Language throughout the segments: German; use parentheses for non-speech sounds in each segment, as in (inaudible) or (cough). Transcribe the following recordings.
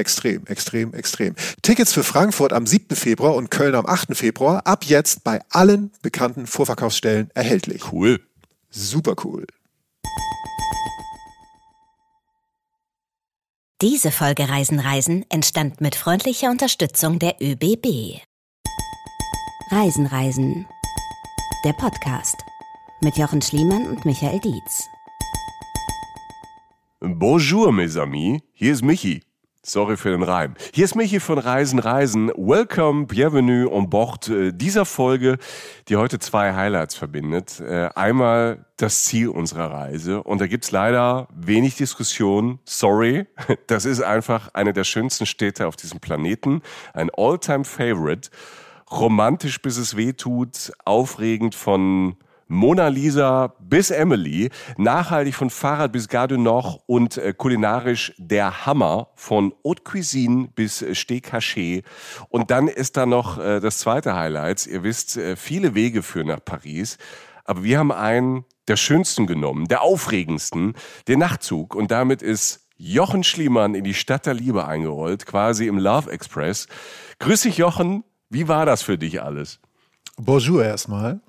Extrem, extrem, extrem. Tickets für Frankfurt am 7. Februar und Köln am 8. Februar ab jetzt bei allen bekannten Vorverkaufsstellen erhältlich. Cool. Super cool. Diese Folge Reisen Reisen entstand mit freundlicher Unterstützung der ÖBB. Reisen Reisen. Der Podcast mit Jochen Schliemann und Michael Dietz. Bonjour, mes amis. Hier ist Michi. Sorry für den Reim. Hier ist Michi von Reisen Reisen. Welcome, bienvenue on board äh, dieser Folge, die heute zwei Highlights verbindet. Äh, einmal das Ziel unserer Reise und da gibt's leider wenig Diskussion. Sorry, (laughs) das ist einfach eine der schönsten Städte auf diesem Planeten. Ein All-Time Favorite. Romantisch bis es weh tut, aufregend von Mona Lisa bis Emily, nachhaltig von Fahrrad bis Gare du Nord und äh, kulinarisch der Hammer von Haute Cuisine bis äh, Steak Haché. Und dann ist da noch äh, das zweite Highlight. Ihr wisst, äh, viele Wege führen nach Paris. Aber wir haben einen der schönsten genommen, der aufregendsten, den Nachtzug. Und damit ist Jochen Schliemann in die Stadt der Liebe eingerollt, quasi im Love Express. Grüß dich, Jochen. Wie war das für dich alles? Bonjour erstmal.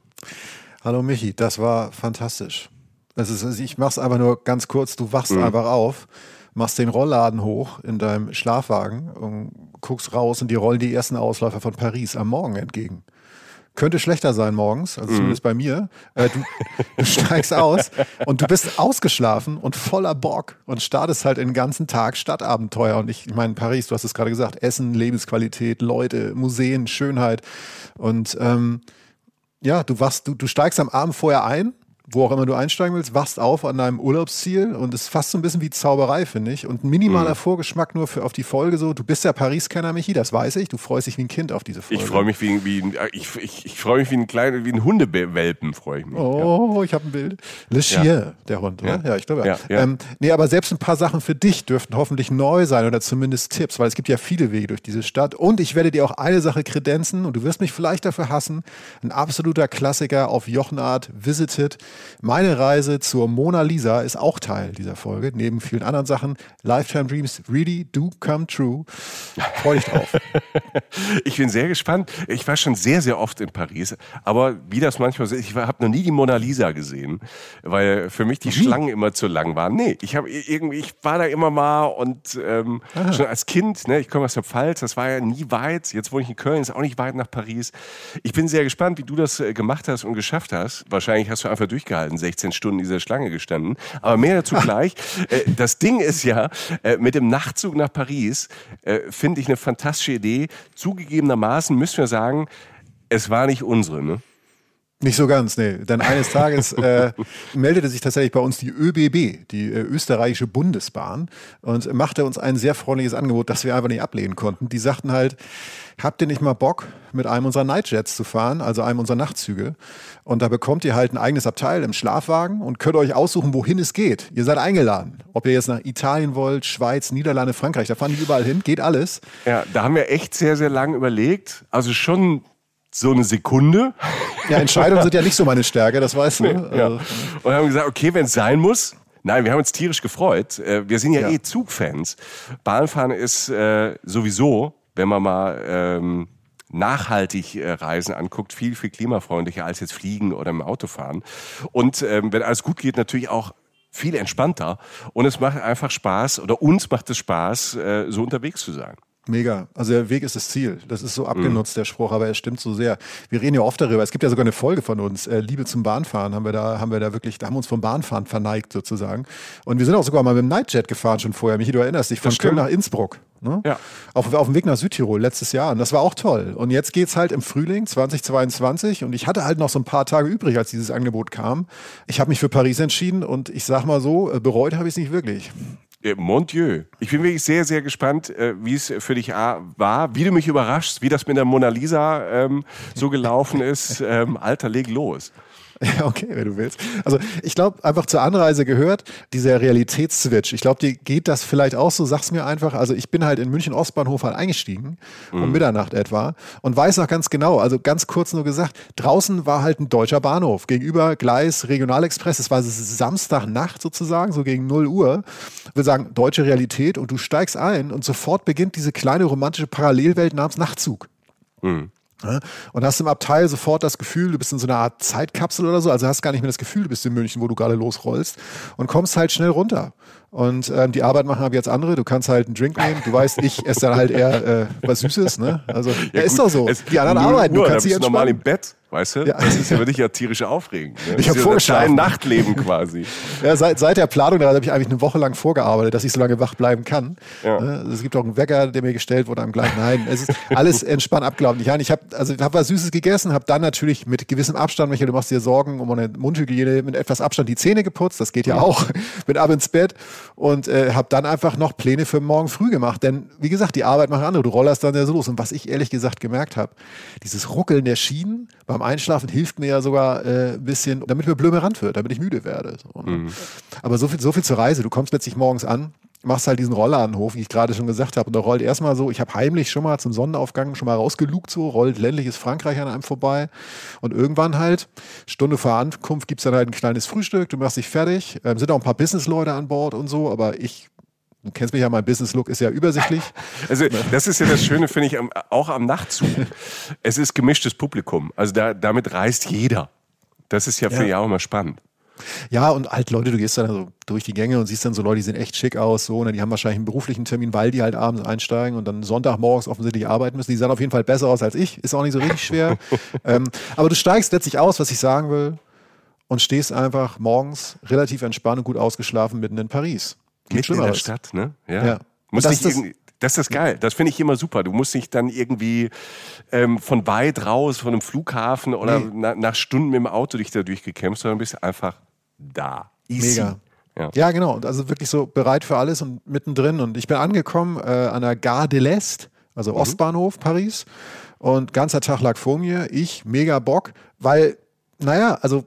Hallo Michi, das war fantastisch. Ist, ich mach's einfach nur ganz kurz, du wachst mhm. einfach auf, machst den Rollladen hoch in deinem Schlafwagen und guckst raus und die rollen die ersten Ausläufer von Paris am Morgen entgegen. Könnte schlechter sein morgens, also mhm. zumindest bei mir. Äh, du, du steigst aus und du bist ausgeschlafen und voller Bock und startest halt den ganzen Tag Stadtabenteuer. Und ich, ich meine, Paris, du hast es gerade gesagt, Essen, Lebensqualität, Leute, Museen, Schönheit. Und ähm, ja, du wachst, du, du steigst am Abend vorher ein wo auch immer du einsteigen willst, wachst auf an deinem Urlaubsziel und es ist fast so ein bisschen wie Zauberei, finde ich. Und ein minimaler mhm. Vorgeschmack nur für, auf die Folge so. Du bist ja Paris-Kenner, Michi, das weiß ich. Du freust dich wie ein Kind auf diese Folge. Ich freue mich wie, wie ein, ich, ich, ich freue mich wie ein kleiner, wie ein Hundewelpen, freue ich mich. Oh, ja. ich habe ein Bild. Le Chien, ja. der Hund, oder? Ja, ja ich glaube ja. ja, Ähm, nee, aber selbst ein paar Sachen für dich dürften hoffentlich neu sein oder zumindest Tipps, weil es gibt ja viele Wege durch diese Stadt. Und ich werde dir auch eine Sache kredenzen und du wirst mich vielleicht dafür hassen. Ein absoluter Klassiker auf Jochenart, Visited. Meine Reise zur Mona Lisa ist auch Teil dieser Folge, neben vielen anderen Sachen. Lifetime Dreams really do come true. Freue dich drauf. (laughs) ich bin sehr gespannt. Ich war schon sehr, sehr oft in Paris, aber wie das manchmal so ist, ich habe noch nie die Mona Lisa gesehen, weil für mich die wie? Schlangen immer zu lang waren. Nee, ich habe irgendwie, ich war da immer mal und ähm, schon als Kind, ne, ich komme aus der Pfalz, das war ja nie weit. Jetzt wohne ich in Köln, ist auch nicht weit nach Paris. Ich bin sehr gespannt, wie du das äh, gemacht hast und geschafft hast. Wahrscheinlich hast du einfach durchgehalten, 16 Stunden in dieser Schlange gestanden. Aber mehr dazu gleich. Äh, das Ding ist ja, äh, mit dem Nachtzug nach Paris äh, finde ich eine fantastische Idee. Zugegebenermaßen müssen wir sagen, es war nicht unsere. Ne? Nicht so ganz, nee. Denn (laughs) eines Tages äh, meldete sich tatsächlich bei uns die ÖBB, die äh, österreichische Bundesbahn, und machte uns ein sehr freundliches Angebot, das wir einfach nicht ablehnen konnten. Die sagten halt, habt ihr nicht mal Bock, mit einem unserer Nightjets zu fahren, also einem unserer Nachtzüge? Und da bekommt ihr halt ein eigenes Abteil im Schlafwagen und könnt euch aussuchen, wohin es geht. Ihr seid eingeladen. Ob ihr jetzt nach Italien wollt, Schweiz, Niederlande, Frankreich, da fahren die überall hin, geht alles. Ja, da haben wir echt sehr, sehr lange überlegt. Also schon so eine Sekunde. Ja, Entscheidungen sind ja nicht so meine Stärke, das weißt du. Nee, ja. Also, und haben gesagt, okay, wenn es sein muss. Nein, wir haben uns tierisch gefreut. Äh, wir sind ja, ja. eh Zugfans. Bahnfahren ist äh, sowieso, wenn man mal ähm, nachhaltig äh, Reisen anguckt, viel, viel klimafreundlicher als jetzt Fliegen oder im Auto fahren. Und ähm, wenn alles gut geht, natürlich auch viel entspannter. Und es macht einfach Spaß, oder uns macht es Spaß, äh, so unterwegs zu sein. Mega. Also der Weg ist das Ziel. Das ist so abgenutzt, der Spruch, aber er stimmt so sehr. Wir reden ja oft darüber. Es gibt ja sogar eine Folge von uns, äh, Liebe zum Bahnfahren, haben wir da, haben wir da wirklich, da haben wir uns vom Bahnfahren verneigt sozusagen. Und wir sind auch sogar mal mit dem Nightjet gefahren schon vorher. Michi, du erinnerst dich, von Köln nach Innsbruck. Ne? Ja. Auf, auf dem Weg nach Südtirol letztes Jahr. Und das war auch toll. Und jetzt geht's halt im Frühling 2022 und ich hatte halt noch so ein paar Tage übrig, als dieses Angebot kam. Ich habe mich für Paris entschieden und ich sag mal so, äh, bereut habe ich es nicht wirklich. Äh, Mon Dieu. Ich bin wirklich sehr, sehr gespannt, äh, wie es für dich war, wie du mich überraschst, wie das mit der Mona Lisa ähm, so gelaufen ist. Ähm, Alter, leg los. (laughs) Ja, okay, wenn du willst. Also ich glaube, einfach zur Anreise gehört dieser Realitätsswitch. Ich glaube, dir geht das vielleicht auch so. Sag's mir einfach. Also ich bin halt in München Ostbahnhof halt eingestiegen, um Mhm. Mitternacht etwa, und weiß noch ganz genau, also ganz kurz nur gesagt, draußen war halt ein deutscher Bahnhof. Gegenüber Gleis Regionalexpress. Es war Samstagnacht sozusagen, so gegen 0 Uhr. Ich will sagen, deutsche Realität und du steigst ein und sofort beginnt diese kleine romantische Parallelwelt namens Nachtzug. Ja, Und hast im Abteil sofort das Gefühl, du bist in so einer Art Zeitkapsel oder so. Also hast gar nicht mehr das Gefühl, du bist in München, wo du gerade losrollst und kommst halt schnell runter. Und ähm, die Arbeit machen aber jetzt andere. Du kannst halt einen Drink nehmen. Du weißt, ich esse dann halt eher äh, was Süßes. Ne? Also ja, ist gut, doch so. die anderen 0 arbeiten. Du Uhr, da kannst dich du normal im entspannen. Bett, weißt du? Ja. Das ist ja für dich ja tierisch aufregend. Ne? (laughs) Ich Das hab ist ja vorgeschlafen. Dein Nachtleben quasi. (laughs) Ja, seit, seit der Planung, da habe ich eigentlich eine Woche lang vorgearbeitet, dass ich so lange wach bleiben kann. Ja. Ne? Es gibt auch einen Wecker, der mir gestellt wurde am gleichen. Nein, es ist alles (laughs) entspannt abgelaufen. Ich, ich habe also ich hab was Süßes gegessen, habe dann natürlich mit gewissem Abstand, Michael, du machst dir Sorgen um meine Mundhygiene, mit etwas Abstand die Zähne geputzt, das geht ja auch, bin ab ins Bett und äh, habe dann einfach noch Pläne für morgen früh gemacht. Denn wie gesagt, die Arbeit machen andere, du rollerst dann ja so los. Und was ich ehrlich gesagt gemerkt habe, dieses Ruckeln der Schienen beim Einschlafen hilft mir ja sogar äh, ein bisschen, damit mir blömerant wird, damit ich müde werde. So, ne? Aber so viel, so viel zur Reise. Du kommst letztlich morgens an, machst halt diesen Rollladenhof, wie ich gerade schon gesagt habe. Und da rollt erstmal so, ich habe heimlich schon mal zum Sonnenaufgang schon mal rausgelugt, so rollt ländliches Frankreich an einem vorbei. Und irgendwann halt, Stunde vor Ankunft gibt's dann halt ein kleines Frühstück, du machst dich fertig. Ähm, sind auch ein paar Businessleute an Bord und so, aber ich, du kennst mich ja, mein Business-Look ist ja übersichtlich. (laughs) Also das ist ja das Schöne, finde ich, auch am Nachtzug. Es ist gemischtes Publikum. Also da, damit reist jeder. Das ist ja, finde ich auch immer spannend. Ja, und halt Leute, du gehst dann so durch die Gänge und siehst dann so Leute, die sehen echt schick aus, so, ne? die haben wahrscheinlich einen beruflichen Termin, weil die halt abends einsteigen und dann Sonntagmorgens offensichtlich arbeiten müssen. Die sahen auf jeden Fall besser aus als ich, ist auch nicht so richtig schwer. (laughs) ähm, aber du steigst letztlich aus, was ich sagen will, und stehst einfach morgens relativ entspannt und gut ausgeschlafen mitten in Paris. Geht in der. Stadt, ne? Ja. Ja. Muss Das nicht ist das- das ist geil. Das finde ich immer super. Du musst nicht dann irgendwie ähm, von weit raus, von einem Flughafen oder Nee. na, nach Stunden mit dem Auto dich da durchgekämpft, sondern bist einfach da. Easy. Mega. Ja. Ja, genau. Also wirklich so bereit für alles und mittendrin. Und ich bin angekommen äh, an der Gare de l'Est, also Ostbahnhof Paris. Und ganzer Tag lag vor mir. Ich, mega Bock, weil, naja, also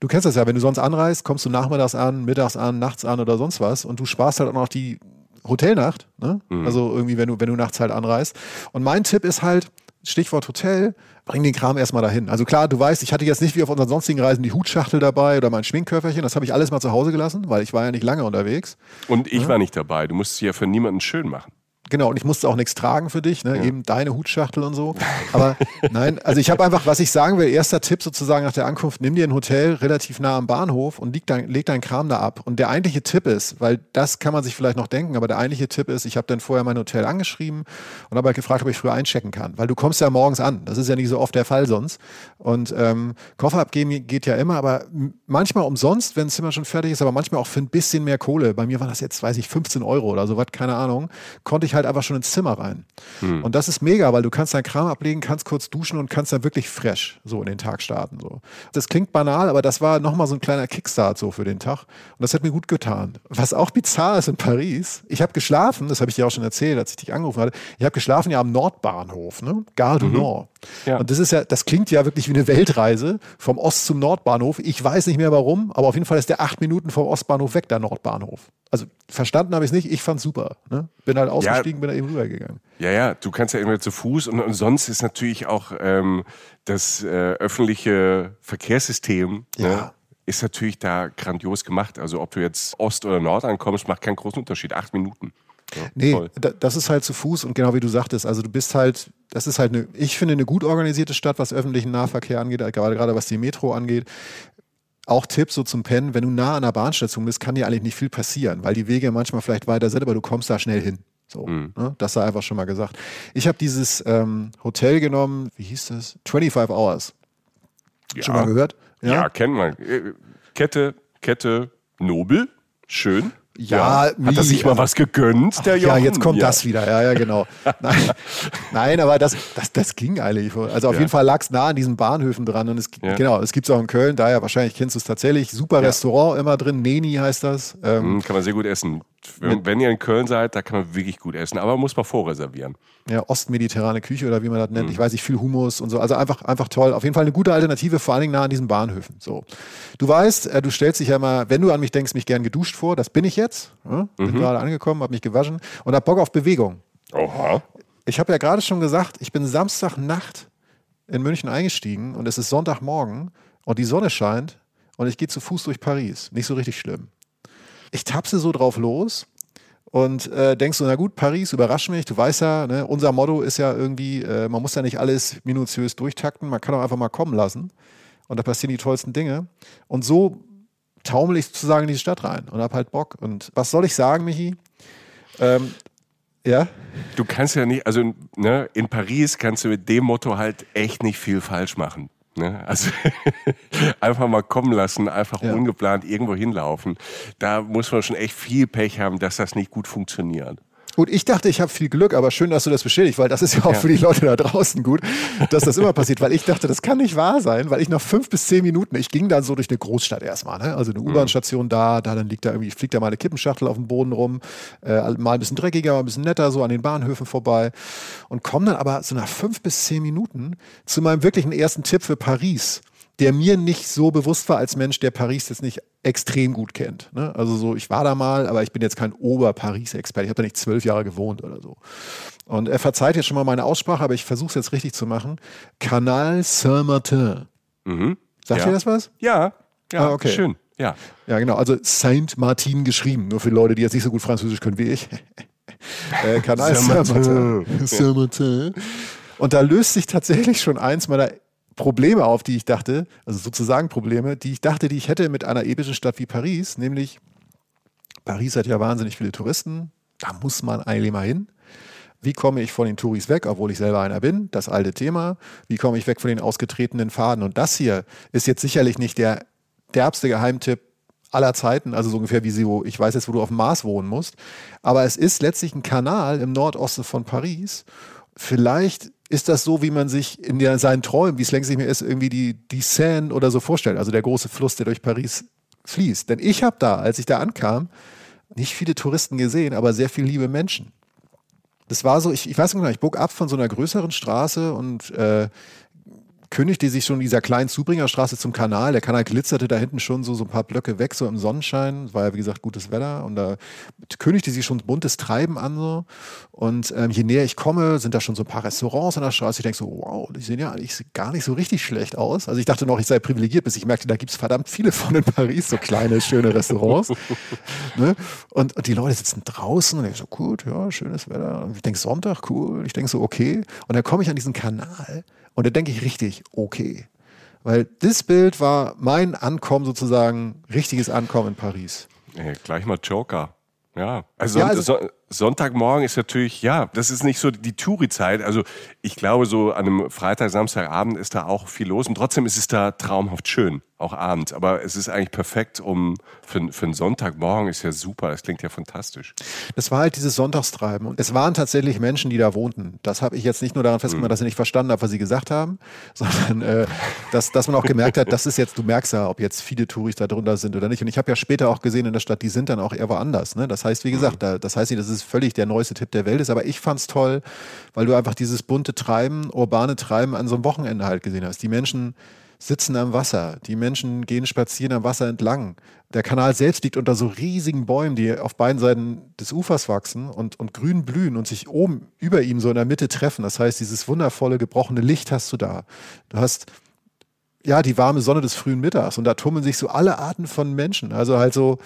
du kennst das ja, wenn du sonst anreist, kommst du nachmittags an, mittags an, nachts an oder sonst was. Und du sparst halt auch noch die Hotelnacht. Ne? Also irgendwie, wenn du, wenn du nachts halt anreist. Und mein Tipp ist halt, Stichwort Hotel, bring den Kram erstmal dahin. Also klar, du weißt, ich hatte jetzt nicht wie auf unseren sonstigen Reisen die Hutschachtel dabei oder mein Schminkköfferchen. Das habe ich alles mal zu Hause gelassen, weil ich war ja nicht lange unterwegs. Und ich war nicht dabei. Du musst es ja für niemanden schön machen. Genau, und ich musste auch nichts tragen für dich, ne? eben deine Hutschachtel und so. (laughs) Aber nein, also ich habe einfach, was ich sagen will, erster Tipp sozusagen nach der Ankunft, nimm dir ein Hotel relativ nah am Bahnhof und leg dein, leg deinen Kram da ab. Und der eigentliche Tipp ist, weil das kann man sich vielleicht noch denken, aber der eigentliche Tipp ist, ich habe dann vorher mein Hotel angeschrieben und habe halt gefragt, ob ich früher einchecken kann. Weil du kommst ja morgens an. Das ist ja nicht so oft der Fall sonst. Und ähm, Koffer abgeben geht ja immer, aber manchmal umsonst, wenn das Zimmer schon fertig ist, aber manchmal auch für ein bisschen mehr Kohle. Bei mir war das jetzt, weiß ich, 15 Euro oder sowas, keine Ahnung. Konnte ich halt einfach schon ins Zimmer rein. Und das ist mega, weil du kannst deinen Kram ablegen, kannst kurz duschen und kannst dann wirklich fresh so in den Tag starten. So. Das klingt banal, aber das war nochmal so ein kleiner Kickstart so für den Tag. Und das hat mir gut getan. Was auch bizarr ist in Paris, ich habe geschlafen, das habe ich dir auch schon erzählt, als ich dich angerufen hatte, ich habe geschlafen ja am Nordbahnhof, ne? Gare du Nord. Ja. Und das ist ja, das klingt ja wirklich wie eine Weltreise vom Ost zum Nordbahnhof. Ich weiß nicht mehr warum, aber auf jeden Fall ist der acht Minuten vom Ostbahnhof weg, der Nordbahnhof. Also verstanden habe ich es nicht, ich fand's super. Ne? Bin halt ausgestiegen, bin da eben rübergegangen. Ja, ja, du kannst ja immer zu Fuß und, und sonst ist natürlich auch ähm, das äh, öffentliche Verkehrssystem Ja. ne, ist natürlich da grandios gemacht. Also ob du jetzt Ost oder Nord ankommst, macht keinen großen Unterschied. Acht Minuten. Ja, Nee, toll. da, das ist halt zu Fuß und genau wie du sagtest, also du bist halt, das ist halt eine, ich finde eine gut organisierte Stadt, was öffentlichen Nahverkehr angeht, gerade, gerade was die Metro angeht. Auch Tipp so zum Pennen, wenn du nah an der Bahnstation bist, kann dir eigentlich nicht viel passieren, weil die Wege manchmal vielleicht weiter sind, aber du kommst da schnell hin. So, mhm. ne? das sei einfach schon mal gesagt. Ich habe dieses ähm, Hotel genommen, wie hieß das? 25 Hours. Ja. Schon mal gehört? Ja, ja kennt man. Äh, Kette, Kette, Nobel, schön. Ja, ja, hat er sich mal was gegönnt, der Jochen? Ja, jetzt kommt ja. das wieder. Ja, ja, genau. Nein, (laughs) nein aber das, das, das ging eigentlich. Also auf ja. jeden Fall lag es nah an diesen Bahnhöfen dran. Und es, genau, es gibt es auch in Köln, daher wahrscheinlich kennst du es tatsächlich. Super Restaurant immer drin, Neni heißt das. Ähm, mhm, kann man sehr gut essen. Wenn, wenn, ihr in Köln seid, da kann man wirklich gut essen, aber muss man vorreservieren. Ja, ostmediterrane Küche oder wie man das nennt. Mhm. Ich weiß nicht, viel Humus und so. Also einfach, einfach toll. Auf jeden Fall eine gute Alternative, vor allen Dingen nah an diesen Bahnhöfen. So. Du weißt, äh, du stellst dich ja mal, wenn du an mich denkst, mich gern geduscht vor. Das bin ich jetzt. Ja? Bin mhm. gerade angekommen, habe mich gewaschen und habe Bock auf Bewegung. Oha. Ich habe ja gerade schon gesagt, ich bin Samstagnacht in München eingestiegen und es ist Sonntagmorgen und die Sonne scheint und ich gehe zu Fuß durch Paris. Nicht so richtig schlimm ich tapse so drauf los und äh, denkst so, na gut, Paris, überrasch mich, du weißt ja, ne, unser Motto ist ja irgendwie, äh, man muss ja nicht alles minutiös durchtakten, man kann auch einfach mal kommen lassen und da passieren die tollsten Dinge. Und so taumel ich sozusagen in die Stadt rein und hab halt Bock. Und was soll ich sagen, Michi? Ähm, ja? Du kannst ja nicht, also ne, in Paris kannst du mit dem Motto halt echt nicht viel falsch machen. Ne? Also (laughs) einfach mal kommen lassen, einfach ja. ungeplant irgendwo hinlaufen. Da muss man schon echt viel Pech haben, dass das nicht gut funktioniert. Gut, ich dachte, ich habe viel Glück, aber schön, dass du das bestätigst, weil das ist ja auch ja. für die Leute da draußen gut, dass das immer passiert, weil ich dachte, das kann nicht wahr sein, weil ich nach fünf bis zehn Minuten, ich ging dann so durch eine Großstadt erstmal, ne? also eine mhm. U-Bahn-Station da, da dann liegt da irgendwie, fliegt da mal eine Kippenschachtel auf dem Boden rum, äh, mal ein bisschen dreckiger, mal ein bisschen netter, so an den Bahnhöfen vorbei und komme dann aber so nach fünf bis zehn Minuten zu meinem wirklichen ersten Tipp für Paris der mir nicht so bewusst war als Mensch, der Paris jetzt nicht extrem gut kennt. Ne? Also so, ich war da mal, aber ich bin jetzt kein Ober-Paris-Experte. Ich habe da nicht zwölf Jahre gewohnt oder so. Und er verzeiht jetzt schon mal meine Aussprache, aber ich versuche es jetzt richtig zu machen. Canal Saint-Martin. Mhm. Sagt ja. ihr das was? Ja, ja, ah, okay. schön. Ja. ja, genau. Also Saint-Martin geschrieben, nur für Leute, die jetzt nicht so gut Französisch können wie ich. (laughs) äh, Canal Saint-Martin. (laughs) Saint-Martin. Und da löst sich tatsächlich schon eins meiner Probleme auf, die ich dachte, also sozusagen Probleme, die ich dachte, die ich hätte mit einer epischen Stadt wie Paris, nämlich Paris hat ja wahnsinnig viele Touristen, da muss man eigentlich mal hin. Wie komme ich von den Touris weg, obwohl ich selber einer bin? Das alte Thema. Wie komme ich weg von den ausgetretenen Faden? Und das hier ist jetzt sicherlich nicht der derbste Geheimtipp aller Zeiten, also so ungefähr wie sie, wo ich weiß jetzt, wo du auf dem Mars wohnen musst. Aber es ist letztlich ein Kanal im Nordosten von Paris. Vielleicht ist das so, wie man sich in der, seinen Träumen, wie es längst nicht mehr ist, irgendwie die, die Seine oder so vorstellt, also der große Fluss, der durch Paris fließt. Denn ich habe da, als ich da ankam, nicht viele Touristen gesehen, aber sehr viele liebe Menschen. Das war so, ich, ich weiß nicht genau, ich bog ab von so einer größeren Straße und äh, kündigte sich schon dieser kleinen Zubringerstraße zum Kanal. Der Kanal glitzerte da hinten schon so, so ein paar Blöcke weg, so im Sonnenschein. Es war ja, wie gesagt, gutes Wetter. Und da kündigte sich schon buntes Treiben an. So. Und ähm, je näher ich komme, sind da schon so ein paar Restaurants an der Straße. Ich denke so, wow, die sehen ja eigentlich gar nicht so richtig schlecht aus. Also ich dachte noch, ich sei privilegiert, bis ich merkte, da gibt es verdammt viele von in Paris, so kleine, schöne Restaurants. (laughs) ne? und, und, die Leute sitzen draußen und ich so, gut, ja, schönes Wetter. Und ich denke, Sonntag, cool. Ich denke so, okay. Und dann komme ich an diesen Kanal und da denke ich richtig, okay. Weil das Bild war mein Ankommen sozusagen, richtiges Ankommen in Paris. Ey, gleich mal Joker. Ja, also, ja, also Sonntagmorgen ist natürlich, ja, das ist nicht so die Touri-Zeit. Also ich glaube, so an einem Freitag, Samstagabend ist da auch viel los und trotzdem ist es da traumhaft schön, auch abends. Aber es ist eigentlich perfekt, um für, für einen Sonntagmorgen ist ja super, das klingt ja fantastisch. Das war halt dieses Sonntagstreiben und es waren tatsächlich Menschen, die da wohnten. Das habe ich jetzt nicht nur daran festgemacht, mhm. dass ich nicht verstanden habe, was sie gesagt haben, (laughs) sondern äh, dass, dass man auch gemerkt hat, das ist jetzt, du merkst ja, ob jetzt viele Touris da drunter sind oder nicht. Und ich habe ja später auch gesehen in der Stadt, die sind dann auch eher woanders. Ne? Das heißt, wie gesagt, mhm. da, das heißt nicht, dass es völlig der neueste Tipp der Welt ist, aber ich fand es toll, weil du einfach dieses bunte Treiben, urbane Treiben an so einem Wochenende halt gesehen hast. Die Menschen sitzen am Wasser, die Menschen gehen spazieren am Wasser entlang. Der Kanal selbst liegt unter so riesigen Bäumen, die auf beiden Seiten des Ufers wachsen und, und grün blühen und sich oben über ihm so in der Mitte treffen. Das heißt, dieses wundervolle, gebrochene Licht hast du da. Du hast ja die warme Sonne des frühen Mittags und da tummeln sich so alle Arten von Menschen. Also halt so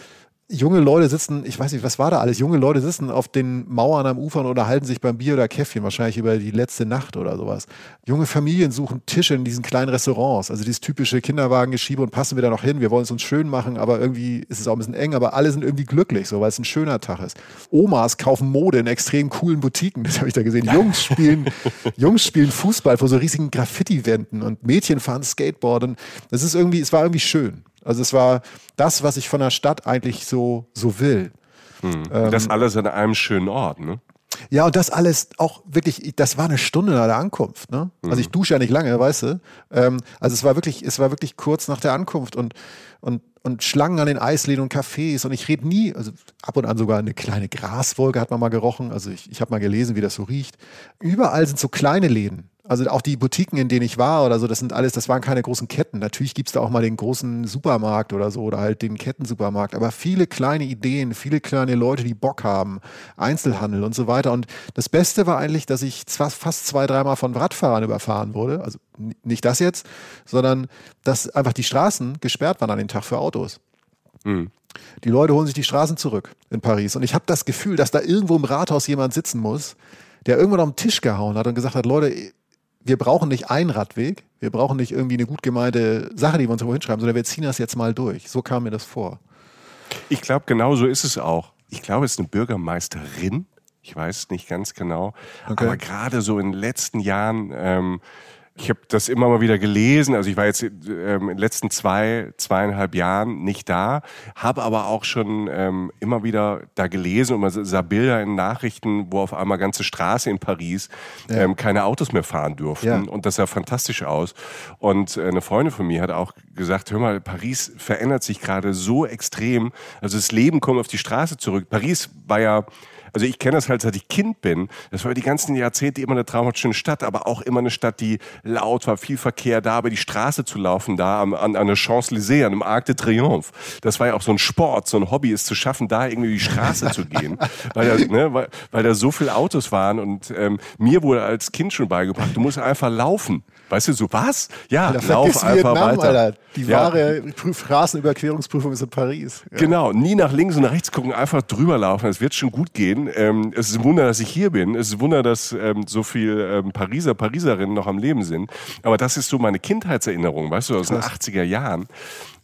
junge Leute sitzen, ich weiß nicht, was war da alles? Junge Leute sitzen auf den Mauern am Ufer und unterhalten sich beim Bier oder Käffchen, wahrscheinlich über die letzte Nacht oder sowas. Junge Familien suchen Tische in diesen kleinen Restaurants, also dieses typische Kinderwagengeschiebe und passen wir da noch hin. Wir wollen es uns schön machen, aber irgendwie ist es auch ein bisschen eng, aber alle sind irgendwie glücklich, so, weil es ein schöner Tag ist. Omas kaufen Mode in extrem coolen Boutiquen, (laughs) das habe ich da gesehen. Jungs spielen, Jungs spielen Fußball vor so riesigen Graffiti-Wänden und Mädchen fahren Skateboard und das ist irgendwie, es war irgendwie schön. Also es war das, was ich von der Stadt eigentlich so, so will. Hm. Ähm, das alles an einem schönen Ort, ne? Ja, und das alles auch wirklich, das war eine Stunde nach der Ankunft. Ne? Also ich hm. dusche ja nicht lange, weißt du. Ähm, also es war wirklich, es war wirklich kurz nach der Ankunft und, und, und Schlangen an den Eisläden und Cafés. Und ich rede nie, also ab und an sogar eine kleine Graswolke hat man mal gerochen. Also ich, ich habe mal gelesen, wie das so riecht. Überall sind so kleine Läden. Also auch die Boutiquen, in denen ich war oder so, das sind alles, das waren keine großen Ketten. Natürlich gibt es da auch mal den großen Supermarkt oder so oder halt den Kettensupermarkt, aber viele kleine Ideen, viele kleine Leute, die Bock haben, Einzelhandel und so weiter. Und das Beste war eigentlich, dass ich fast zwei, dreimal von Radfahrern überfahren wurde. Also nicht das jetzt, sondern dass einfach die Straßen gesperrt waren an dem Tag für Autos. Mhm. Die Leute holen sich die Straßen zurück in Paris. Und ich habe das Gefühl, dass da irgendwo im Rathaus jemand sitzen muss, der irgendwann auf den Tisch gehauen hat und gesagt hat, Leute, wir brauchen nicht einen Radweg, wir brauchen nicht irgendwie eine gut gemeinte Sache, die wir uns irgendwo hinschreiben, sondern wir ziehen das jetzt mal durch. So kam mir das vor. Ich glaube, genau so ist es auch. Ich glaube, es ist eine Bürgermeisterin. Ich weiß nicht ganz genau. Okay. Aber gerade so in den letzten Jahren ähm, ich habe das immer mal wieder gelesen. Also ich war jetzt ähm, in den letzten zwei, zweieinhalb Jahren nicht da, habe aber auch schon ähm, immer wieder da gelesen und man sah Bilder in Nachrichten, wo auf einmal ganze Straße in Paris ja. ähm, keine Autos mehr fahren durften. Ja. Und das sah fantastisch aus. Und äh, eine Freundin von mir hat auch gesagt, hör mal, Paris verändert sich gerade so extrem. Also das Leben kommt auf die Straße zurück. Paris war ja also ich kenne das halt, seit ich Kind bin. Das war die ganzen Jahrzehnte immer eine traumhaft schöne Stadt, aber auch immer eine Stadt, die laut war, viel Verkehr da, aber die Straße zu laufen, da an, an, an der Champs-Élysées, an dem Arc de Triomphe. Das war ja auch so ein Sport, so ein Hobby, es zu schaffen, da irgendwie die Straße zu gehen, (laughs) weil da, ne, weil, weil da so viele Autos waren und ähm, mir wurde als Kind schon beigebracht, du musst einfach laufen. Weißt du, so was? Ja, Alter, lauf einfach Vietnam, weiter. Alter. Die ja. wahre Straßenüberquerungsprüfung ist in Paris. Ja. Genau, nie nach links und nach rechts gucken, einfach drüber laufen. Es wird schon gut gehen. Ähm, es ist ein Wunder, dass ich hier bin. Es ist ein Wunder, dass ähm, so viele ähm, Pariser, Pariserinnen noch am Leben sind. Aber das ist so meine Kindheitserinnerung, weißt du, aus den 80er Jahren.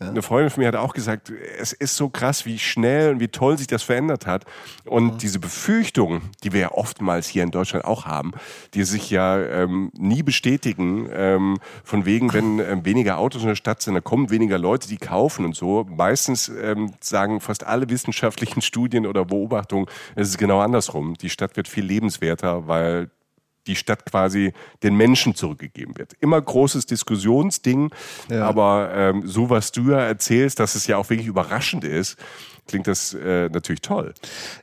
Ja. Eine Freundin von mir hat auch gesagt, es ist so krass, wie schnell und wie toll sich das verändert hat. Und mhm. diese Befürchtungen, die wir ja oftmals hier in Deutschland auch haben, die sich ja ähm, nie bestätigen, ähm, von wegen, wenn ähm, weniger Autos in der Stadt sind, da kommen weniger Leute, die kaufen und so. Meistens ähm, sagen fast alle wissenschaftlichen Studien oder Beobachtungen, es ist genau andersrum. Die Stadt wird viel lebenswerter, weil die Stadt quasi den Menschen zurückgegeben wird. Immer großes Diskussionsding, ja. aber ähm, so was du ja erzählst, dass es ja auch wirklich überraschend ist, klingt das äh, natürlich toll.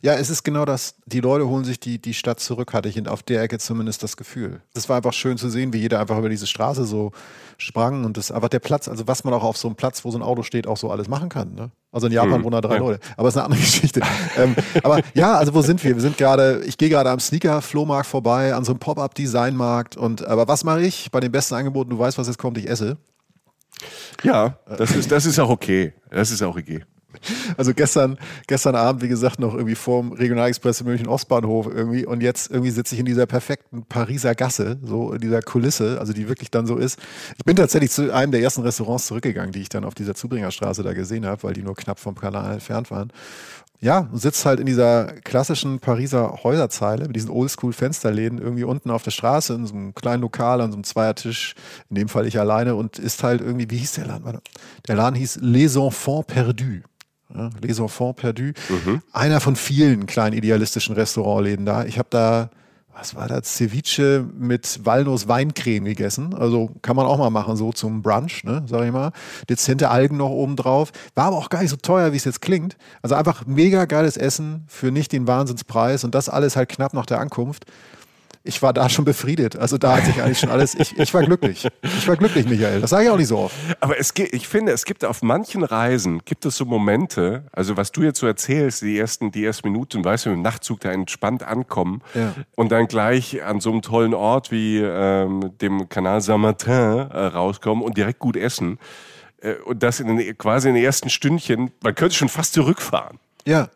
Ja, es ist genau das. Die Leute holen sich die, die Stadt zurück, hatte ich auf der Ecke zumindest das Gefühl. Es war einfach schön zu sehen, wie jeder einfach über diese Straße so sprang und das einfach der Platz, also was man auch auf so einem Platz, wo so ein Auto steht, auch so alles machen kann. Ne? Also in Japan hm. wohnen da drei ja. Leute. Aber es ist eine andere (laughs) Geschichte. ähm, aber ja, also wo sind wir? Wir sind gerade, ich gehe gerade am Sneaker-Flohmarkt vorbei, an so einem Pop-Up-Designmarkt. Und aber was mache ich bei den besten Angeboten? Du weißt, was jetzt kommt, ich esse. Ja, das ist, das ist auch okay. Das ist auch okay. Also gestern, gestern Abend, wie gesagt, noch irgendwie vorm Regionalexpress in München Ostbahnhof irgendwie und jetzt irgendwie sitze ich in dieser perfekten Pariser Gasse, so in dieser Kulisse, also die wirklich dann so ist. Ich bin tatsächlich zu einem der ersten Restaurants zurückgegangen, die ich dann auf dieser Zubringerstraße da gesehen habe, weil die nur knapp vom Kanal entfernt waren. Ja, sitzt halt in dieser klassischen Pariser Häuserzeile mit diesen Oldschool-Fensterläden irgendwie unten auf der Straße in so einem kleinen Lokal an so einem Zweiertisch, in dem Fall ich alleine und ist halt irgendwie, wie hieß der Laden? Der Laden hieß Les Enfants Perdus. Ja, Les Enfants Perdus. Mhm. Einer von vielen kleinen idealistischen Restaurantläden da. Ich habe da, was war das, Ceviche mit Walnuss Weincreme gegessen. Also kann man auch mal machen, so zum Brunch, ne, sag ich mal. Dezente Algen noch oben drauf. War aber auch gar nicht so teuer, wie es jetzt klingt. Also einfach mega geiles Essen für nicht den Wahnsinnspreis und das alles halt knapp nach der Ankunft ich war da schon befriedet. Also da hat sich eigentlich schon alles, ich, ich war glücklich. Ich war glücklich, Michael. Das sage ich auch nicht so oft. Aber es gibt, ich finde, es gibt auf manchen Reisen, gibt es so Momente, also was du jetzt so erzählst, die ersten, die ersten Minuten, weißt du, im Nachtzug da entspannt ankommen ja. und dann gleich an so einem tollen Ort wie ähm, dem Canal Saint-Martin äh, rauskommen und direkt gut essen. Äh, und das in den, quasi in den ersten Stündchen, man könnte schon fast zurückfahren. Ja.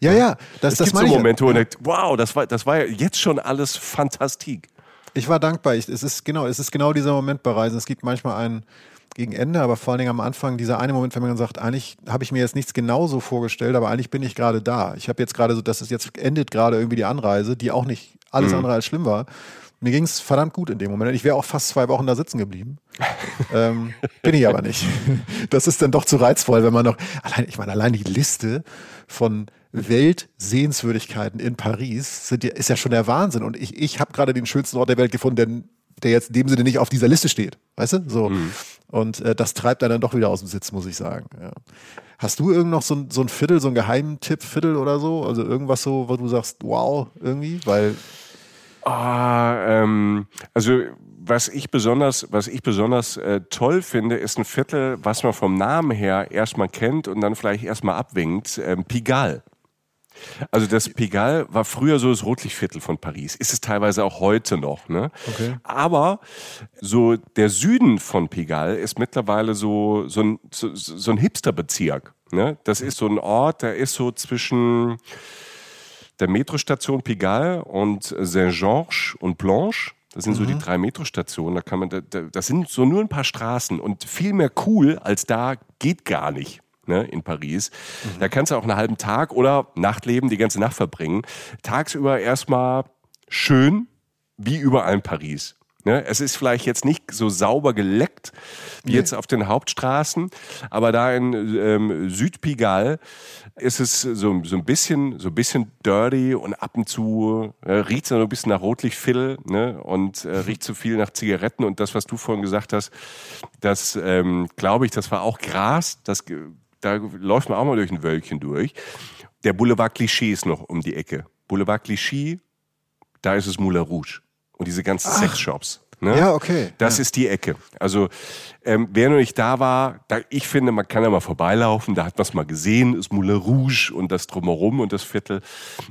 Ja, ja, das, es das gibt so meine ich. Momente, wo man denkt, wow, das war, das war ja jetzt schon alles Fantastik. Ich war dankbar. Ich, es, ist genau, es ist genau dieser Moment bei Reisen. Es gibt manchmal einen gegen Ende, aber vor allen Dingen am Anfang dieser eine Moment, wenn man sagt, eigentlich habe ich mir jetzt nichts genauso vorgestellt, aber eigentlich bin ich gerade da. Ich habe jetzt gerade so, dass es jetzt endet gerade irgendwie die Anreise, die auch nicht alles andere als schlimm war. Mir ging es verdammt gut in dem Moment. Ich wäre auch fast zwei Wochen da sitzen geblieben. (laughs) ähm, bin ich aber nicht. Das ist dann doch zu reizvoll, wenn man noch, allein, ich meine, allein die Liste von Weltsehenswürdigkeiten in Paris sind, ja- ist ja schon der Wahnsinn. Und ich, ich habe gerade den schönsten Ort der Welt gefunden, der, der jetzt in dem Sinne nicht auf dieser Liste steht. Weißt du? So. Und äh, das treibt einen dann doch wieder aus dem Sitz, muss ich sagen. Ja. Hast du irgend noch so ein, so ein Viertel, so einen geheimen Tipp-Viertel oder so? Also irgendwas so, wo du sagst, wow, irgendwie? Weil, Ah, ähm, also was ich besonders, was ich besonders äh, toll finde, ist ein Viertel, was man vom Namen her erstmal kennt und dann vielleicht erstmal abwinkt. Ähm, Pigalle. Also das Pigalle war früher so das Rotlichtviertel von Paris. Ist es teilweise auch heute noch. Ne? Okay. Aber so der Süden von Pigalle ist mittlerweile so, so ein, so, so ein Hipsterbezirk. Ne? Das ist so ein Ort, der ist so zwischen der Metrostation Pigalle und Saint-Georges und Blanche. Das sind so die drei Metrostationen. Da kann man, da, da, das sind so nur ein paar Straßen und viel mehr cool als da geht gar nicht. Ne, in Paris. Da kannst du auch einen halben Tag oder Nachtleben die ganze Nacht verbringen. Tagsüber erstmal schön, wie überall in Paris. Ne, es ist vielleicht jetzt nicht so sauber geleckt wie jetzt auf den Hauptstraßen, aber da in ähm, Südpigalle ist es so, so ein bisschen so ein bisschen dirty und ab und zu äh, riecht es so ein bisschen nach Rotlichtviertel ne, und äh, riecht zu viel nach Zigaretten und das, was du vorhin gesagt hast, das ähm, glaube ich, das war auch Gras, das da läuft man auch mal durch ein Wölkchen durch. Der Boulevard Cliché ist noch um die Ecke. Boulevard Cliché, da ist es Moulin Rouge und diese ganzen Sexshops. Ne? Ja, okay. Das ist die Ecke. Also ähm, wer noch nicht da war, da, ich finde, man kann ja mal vorbeilaufen, da hat man es mal gesehen, ist Moulin Rouge und das drumherum und das Viertel.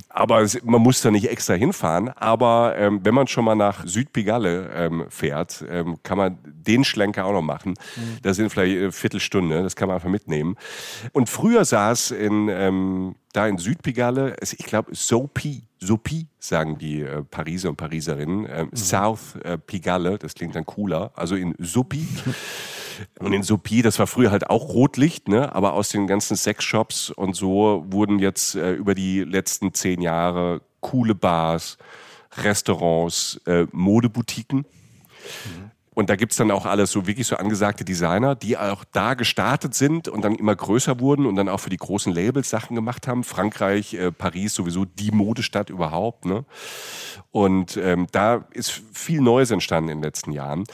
Aber es, man muss da nicht extra hinfahren. Aber ähm, wenn man schon mal nach Südpigalle ähm, fährt, ähm, kann man den Schlenker auch noch machen. Da sind vielleicht eine Viertelstunde, das kann man einfach mitnehmen. Und früher saß in ähm, da in Südpigalle, ich glaube, Sopi, Sopi sagen die äh, Pariser und Pariserinnen, ähm, South äh, Pigalle, das klingt dann cooler, also in Sopi. (laughs) Und in Sopi, das war früher halt auch Rotlicht, ne? aber aus den ganzen Sexshops und so wurden jetzt äh, über die letzten zehn Jahre coole Bars, Restaurants, äh, Modeboutiquen. Und da gibt's dann auch alles so wirklich so angesagte Designer, die auch da gestartet sind und dann immer größer wurden und dann auch für die großen Labels Sachen gemacht haben. Frankreich, äh, Paris sowieso die Modestadt überhaupt. Ne? Und ähm, da ist viel Neues entstanden in den letzten Jahren.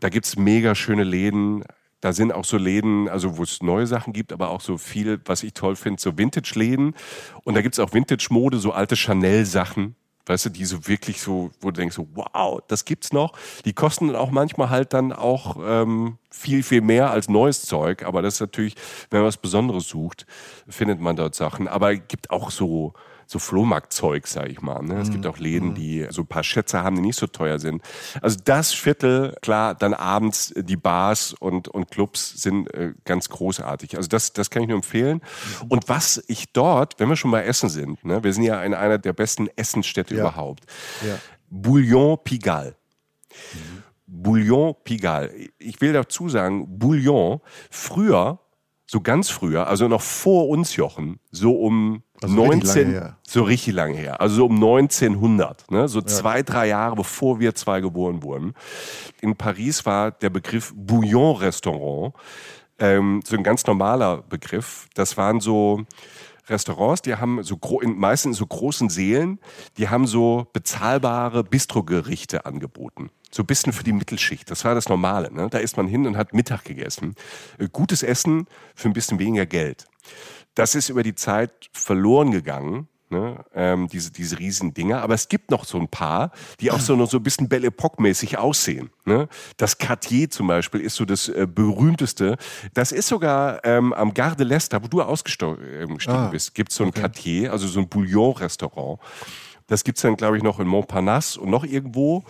Da gibt's mega schöne Läden. Da sind auch so Läden, also wo es neue Sachen gibt, aber auch so viel, was ich toll finde, so Vintage-Läden. Und da gibt's auch Vintage-Mode, so alte Chanel-Sachen. Weißt du, die so wirklich so, wo du denkst, so, wow, das gibt's noch. Die kosten dann auch manchmal halt dann auch ähm, viel, viel mehr als neues Zeug. Aber das ist natürlich, wenn man was Besonderes sucht, findet man dort Sachen. Aber gibt auch so, so Flohmarktzeug, sag ich mal. Ne? Es gibt auch Läden, die so ein paar Schätze haben, die nicht so teuer sind. Also das Viertel, klar, dann abends äh, die Bars und, und Clubs sind äh, ganz großartig. Also das, das kann ich nur empfehlen. Und was ich dort, wenn wir schon bei Essen sind, ne? wir sind ja in einer der besten Essensstädte Ja. überhaupt. Ja. Bouillon Pigalle. Bouillon Pigalle. Ich will dazu sagen, Bouillon, früher, so ganz früher, also noch vor uns Jochen, so um Also richtig 19, lange her. so richtig lange her, also so um 1900, ne? so zwei, drei Jahre bevor wir zwei geboren wurden. In Paris war der Begriff Bouillon-Restaurant ähm, so ein ganz normaler Begriff. Das waren so Restaurants, die haben so in, meistens in so großen Seelen, die haben so bezahlbare Bistrogerichte angeboten. So ein bisschen für die Mittelschicht. Das war das Normale. Ne? Da ist man hin und hat Mittag gegessen. Äh, Gutes Essen für ein bisschen weniger Geld. Das ist über die Zeit verloren gegangen. Ne, ähm, diese, diese riesigen Dinger. Aber es gibt noch so ein paar, die auch so noch so ein bisschen Belle Epoque-mäßig aussehen. Ne? Das Cartier zum Beispiel ist so das äh, berühmteste. Das ist sogar ähm, am Gare de l'Est, da wo du ausgestiegen gestiegen Ah, bist, gibt es so ein Cartier, also so ein Bouillon-Restaurant. Das gibt's dann, glaube ich, noch in Montparnasse und noch irgendwo.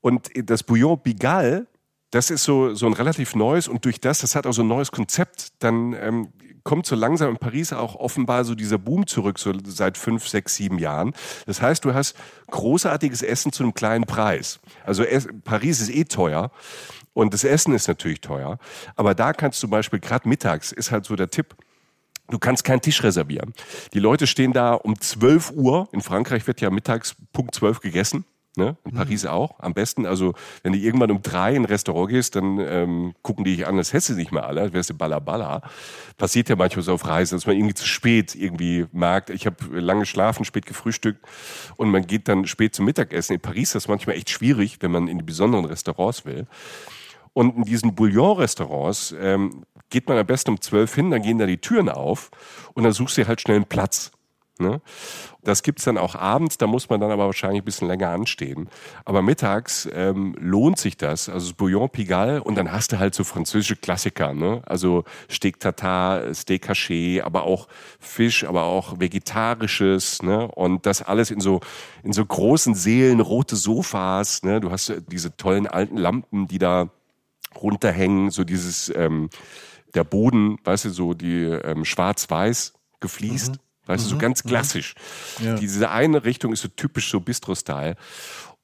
Und das Bouillon Bigal, das ist so, so ein relativ neues und durch das, das hat auch so ein neues Konzept, dann ähm, kommt so langsam in Paris auch offenbar so dieser Boom zurück, so seit fünf, sechs, sieben Jahren. Das heißt, du hast großartiges Essen zu einem kleinen Preis. Also Paris ist eh teuer. Und das Essen ist natürlich teuer. Aber da kannst du zum Beispiel, gerade mittags, ist halt so der Tipp, Du kannst keinen Tisch reservieren. Die Leute stehen da um 12 Uhr. In Frankreich wird ja mittags Punkt 12 gegessen. Ne? In Paris mhm. auch. Am besten, also wenn du irgendwann um drei in ein Restaurant gehst, dann ähm, gucken die dich an, als hättest du nicht mehr alle, als wärst du Balla Passiert ja manchmal so auf Reisen, dass man irgendwie zu spät irgendwie merkt, ich habe lange geschlafen, spät gefrühstückt und man geht dann spät zum Mittagessen. In Paris ist das manchmal echt schwierig, wenn man in die besonderen Restaurants will. Und in diesen Bouillon-Restaurants ähm, geht man am besten um zwölf hin, dann gehen da die Türen auf und dann suchst du halt schnell einen Platz. Ne? Das gibt's dann auch abends, da muss man dann aber wahrscheinlich ein bisschen länger anstehen. Aber mittags ähm, lohnt sich das, also das Bouillon Pigalle und dann hast du halt so französische Klassiker, ne? also Steak Tartar, Steak Haché, aber auch Fisch, aber auch Vegetarisches ne? und das alles in so, in so großen Seelen, rote Sofas, ne? du hast diese tollen alten Lampen, die da runterhängen, so dieses, ähm, der Boden, weißt du, so die ähm, schwarz-weiß gefliest. Mhm. Weißt du, so mhm. ganz mhm. klassisch. Ja. Diese eine Richtung ist so typisch so Bistro-Style.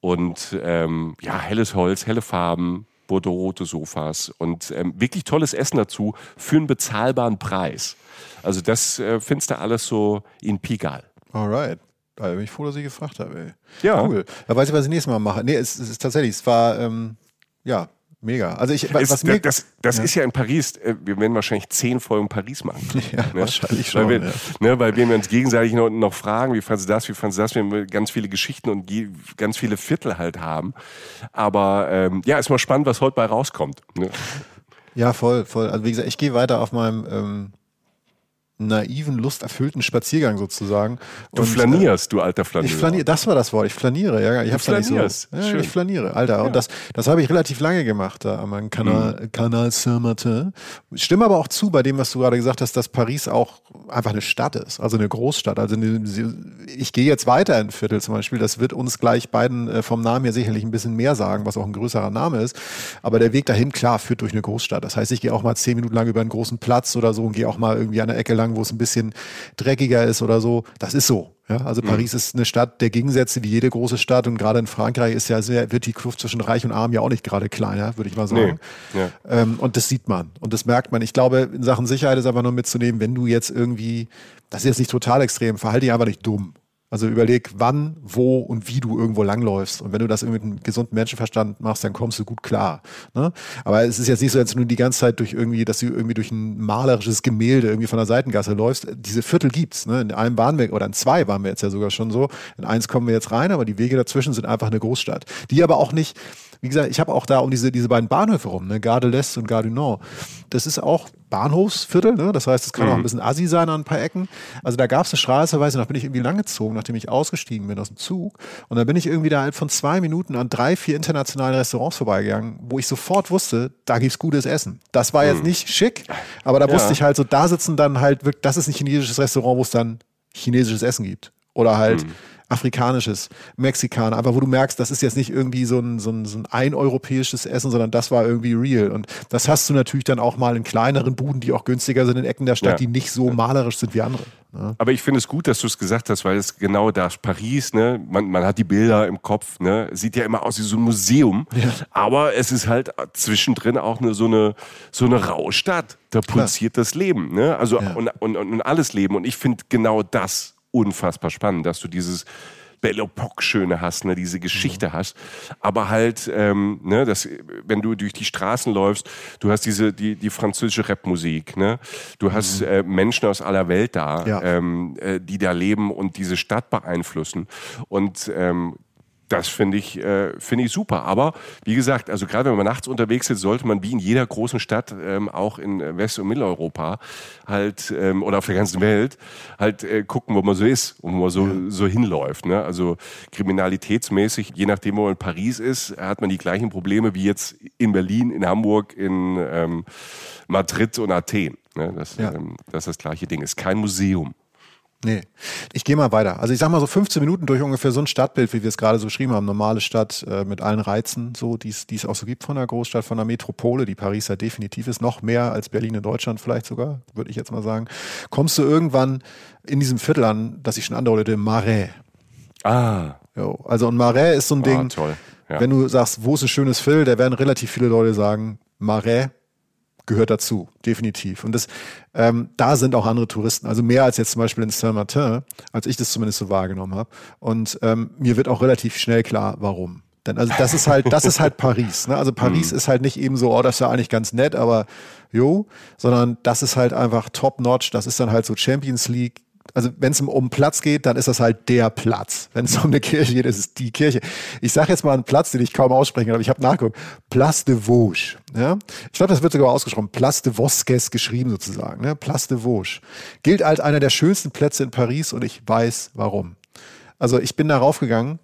Und ähm, ja, helles Holz, helle Farben, bordeaux-rote Sofas und ähm, wirklich tolles Essen dazu für einen bezahlbaren Preis. Also das äh, findest du alles so in Pigal. Alright. Da bin ich froh, dass ich gefragt habe. Ey. Ja. Cool. Da weiß ich, was ich nächstes Mal mache. Nee, es, es ist tatsächlich, es war, ähm, ja, Mega. Also ich, was ist, mir, das, das ja. ist ja in Paris. Äh, wir werden wahrscheinlich zehn Folgen Paris machen. (laughs) Ja, ne? wahrscheinlich schon. Weil wir, ja. ne, weil wir uns gegenseitig noch, noch fragen, wie fandest du das, wie fandest du das, wir ganz viele Geschichten und ganz viele Viertel halt haben. Aber ähm, ja, ist mal spannend, was heute bei rauskommt. Ne? Ja, voll, voll. Also wie gesagt, ich gehe weiter auf meinem ähm, naiven, lusterfüllten Spaziergang sozusagen. Du und, flanierst, äh, du alter Flanierer. Ich flaniere, das war das Wort, ich flaniere, ja. Ich du flanierst. So, ja, ich flaniere, Alter. Ja. Und das, das habe ich relativ lange gemacht da an meinem Kanal, mhm. Kanal Saint-Martin. Stimme aber auch zu bei dem, was du gerade gesagt hast, dass Paris auch einfach eine Stadt ist, also eine Großstadt. Also eine, ich gehe jetzt weiter in Viertel zum Beispiel, das wird uns gleich beiden äh, vom Namen her sicherlich ein bisschen mehr sagen, was auch ein größerer Name ist. Aber der Weg dahin, klar, führt durch eine Großstadt. Das heißt, ich gehe auch mal zehn Minuten lang über einen großen Platz oder so und gehe auch mal irgendwie an der Ecke lang lang, wo es ein bisschen dreckiger ist oder so. Das ist so. Ja, also mhm. Paris ist eine Stadt der Gegensätze, wie jede große Stadt. Und gerade in Frankreich ist ja sehr, wird die Kluft zwischen Reich und Arm ja auch nicht gerade kleiner, würde ich mal sagen. Nee. Ja. Ähm, und das sieht man und das merkt man. Ich glaube, in Sachen Sicherheit ist einfach nur mitzunehmen, wenn du jetzt irgendwie, das ist jetzt nicht total extrem, verhalte dich einfach nicht dumm. Also überleg, wann, wo und wie du irgendwo langläufst. Und wenn du das irgendwie mit einem gesunden Menschenverstand machst, dann kommst du gut klar. Ne? Aber es ist jetzt nicht so, als du die ganze Zeit durch irgendwie, dass du irgendwie durch ein malerisches Gemälde irgendwie von der Seitengasse läufst. Diese Viertel gibt's. Ne? In einem waren wir, oder in zwei waren wir jetzt ja sogar schon so. In eins kommen wir jetzt rein, aber die Wege dazwischen sind einfach eine Großstadt. Die aber auch nicht, wie gesagt, ich habe auch da um diese, diese beiden Bahnhöfe rum, ne? Gare de l'Est und Gare du Nord. Das ist auch Bahnhofsviertel, ne? das heißt, es kann mhm. auch ein bisschen assi sein an ein paar Ecken. Also da gab es eine Straße, weiß ich noch, bin ich irgendwie langgezogen, nachdem ich ausgestiegen bin aus dem Zug. Und dann bin ich irgendwie da halt von zwei Minuten an drei, vier internationalen Restaurants vorbeigegangen, wo ich sofort wusste, da gibt's gutes Essen. Das war jetzt mhm. nicht schick, aber da ja. wusste ich halt so, da sitzen dann halt wirklich, das ist ein chinesisches Restaurant, wo es dann chinesisches Essen gibt. Oder halt mhm afrikanisches, Mexikaner, aber wo du merkst, das ist jetzt nicht irgendwie so ein, so ein, so ein eineuropäisches Essen, sondern das war irgendwie real. Und das hast du natürlich dann auch mal in kleineren Buden, die auch günstiger sind in Ecken der Stadt, ja. die nicht so malerisch sind wie andere. Ne? Aber ich finde es gut, dass du es gesagt hast, weil es genau da Paris, ne, man, man hat die Bilder im Kopf, ne, sieht ja immer aus wie so ein Museum, ja. aber es ist halt zwischendrin auch eine, so eine so eine raue Stadt. Da pulsiert Klar. das Leben, ne? Also ja. und, und, und alles Leben. Und ich finde genau das unfassbar spannend, dass du dieses Belle Epoque schöne hast, ne, diese Geschichte mhm. hast, aber halt, ähm, ne, das, wenn du durch die Straßen läufst, du hast diese die die französische Rapmusik, ne, du hast mhm. äh, Menschen aus aller Welt da, ja. ähm, äh, die da leben und diese Stadt beeinflussen und ähm, das finde ich, äh, finde ich super. Aber wie gesagt, also gerade wenn man nachts unterwegs ist, sollte man wie in jeder großen Stadt, ähm, auch in West- und Mitteleuropa, halt ähm, oder auf der ganzen Welt, halt äh, gucken, wo man so ist und wo man so, so hinläuft. Ne? Also kriminalitätsmäßig, je nachdem, wo man in Paris ist, hat man die gleichen Probleme wie jetzt in Berlin, in Hamburg, in ähm, Madrid und Athen. Ne? Das, ja. ähm, das ist das gleiche Ding. Ist kein Museum. Nee. Ich gehe mal weiter. Also ich sag mal so 15 Minuten durch ungefähr so ein Stadtbild, wie wir es gerade so beschrieben haben. Normale Stadt äh, mit allen Reizen, so, die es auch so gibt von der Großstadt, von der Metropole, die Paris ja definitiv ist, noch mehr als Berlin in Deutschland vielleicht sogar, würde ich jetzt mal sagen. Kommst du irgendwann in diesem Viertel an, das ich schon andeutete, Marais. Ah. Jo. Also ein Marais ist so ein Ah, Ding, toll. Ja. wenn du sagst, wo ist ein schönes Viertel, da werden relativ viele Leute sagen, Marais gehört dazu, definitiv. Und das, ähm, da sind auch andere Touristen, also mehr als jetzt zum Beispiel in Saint-Martin, als ich das zumindest so wahrgenommen habe. Und ähm, mir wird auch relativ schnell klar, warum. Denn also das ist halt, das ist halt Paris. Ne? Also Paris (laughs) ist halt nicht eben so, oh, das ist ja eigentlich ganz nett, aber jo, sondern das ist halt einfach top-notch. Das ist dann halt so Champions League. Also wenn es um Platz geht, dann ist das halt der Platz. Wenn es um eine Kirche geht, ist es die Kirche. Ich sage jetzt mal einen Platz, den ich kaum aussprechen kann, aber ich habe nachgeguckt. Place de Vosges. Ja? Ich glaube, das wird sogar ausgesprochen. Place de Vosges geschrieben sozusagen. Ne? Place de Vosges. Gilt als einer der schönsten Plätze in Paris und ich weiß warum. Also ich bin da raufgegangen.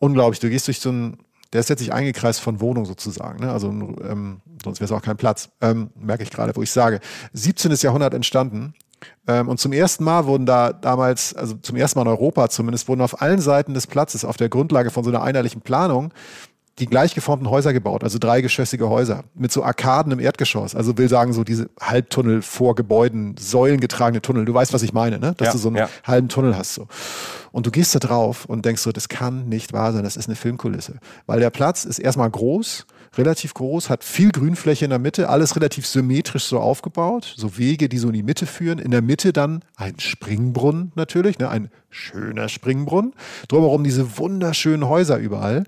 Unglaublich. Du gehst durch so ein, der ist jetzt nicht eingekreist von Wohnung sozusagen. Ne? Also ähm, sonst wäre es auch kein Platz. Ähm, merke ich gerade, wo ich sage. 17. Jahrhundert entstanden. Ähm, und zum ersten Mal wurden da damals, also zum ersten Mal in Europa zumindest, wurden auf allen Seiten des Platzes auf der Grundlage von so einer einheitlichen Planung die gleich geformten Häuser gebaut, also dreigeschossige Häuser mit so Arkaden im Erdgeschoss. Also will sagen, so diese Halbtunnel vor Gebäuden, säulengetragene Tunnel. Du weißt, was ich meine, ne? Dass Ja, du so einen ja. halben Tunnel hast. So. Und du gehst da drauf und denkst so, das kann nicht wahr sein, das ist eine Filmkulisse. Weil der Platz ist erstmal groß, relativ groß, hat viel Grünfläche in der Mitte, alles relativ symmetrisch so aufgebaut, so Wege, die so in die Mitte führen. In der Mitte dann ein Springbrunnen natürlich, ne? ein schöner Springbrunnen. Drumherum diese wunderschönen Häuser überall.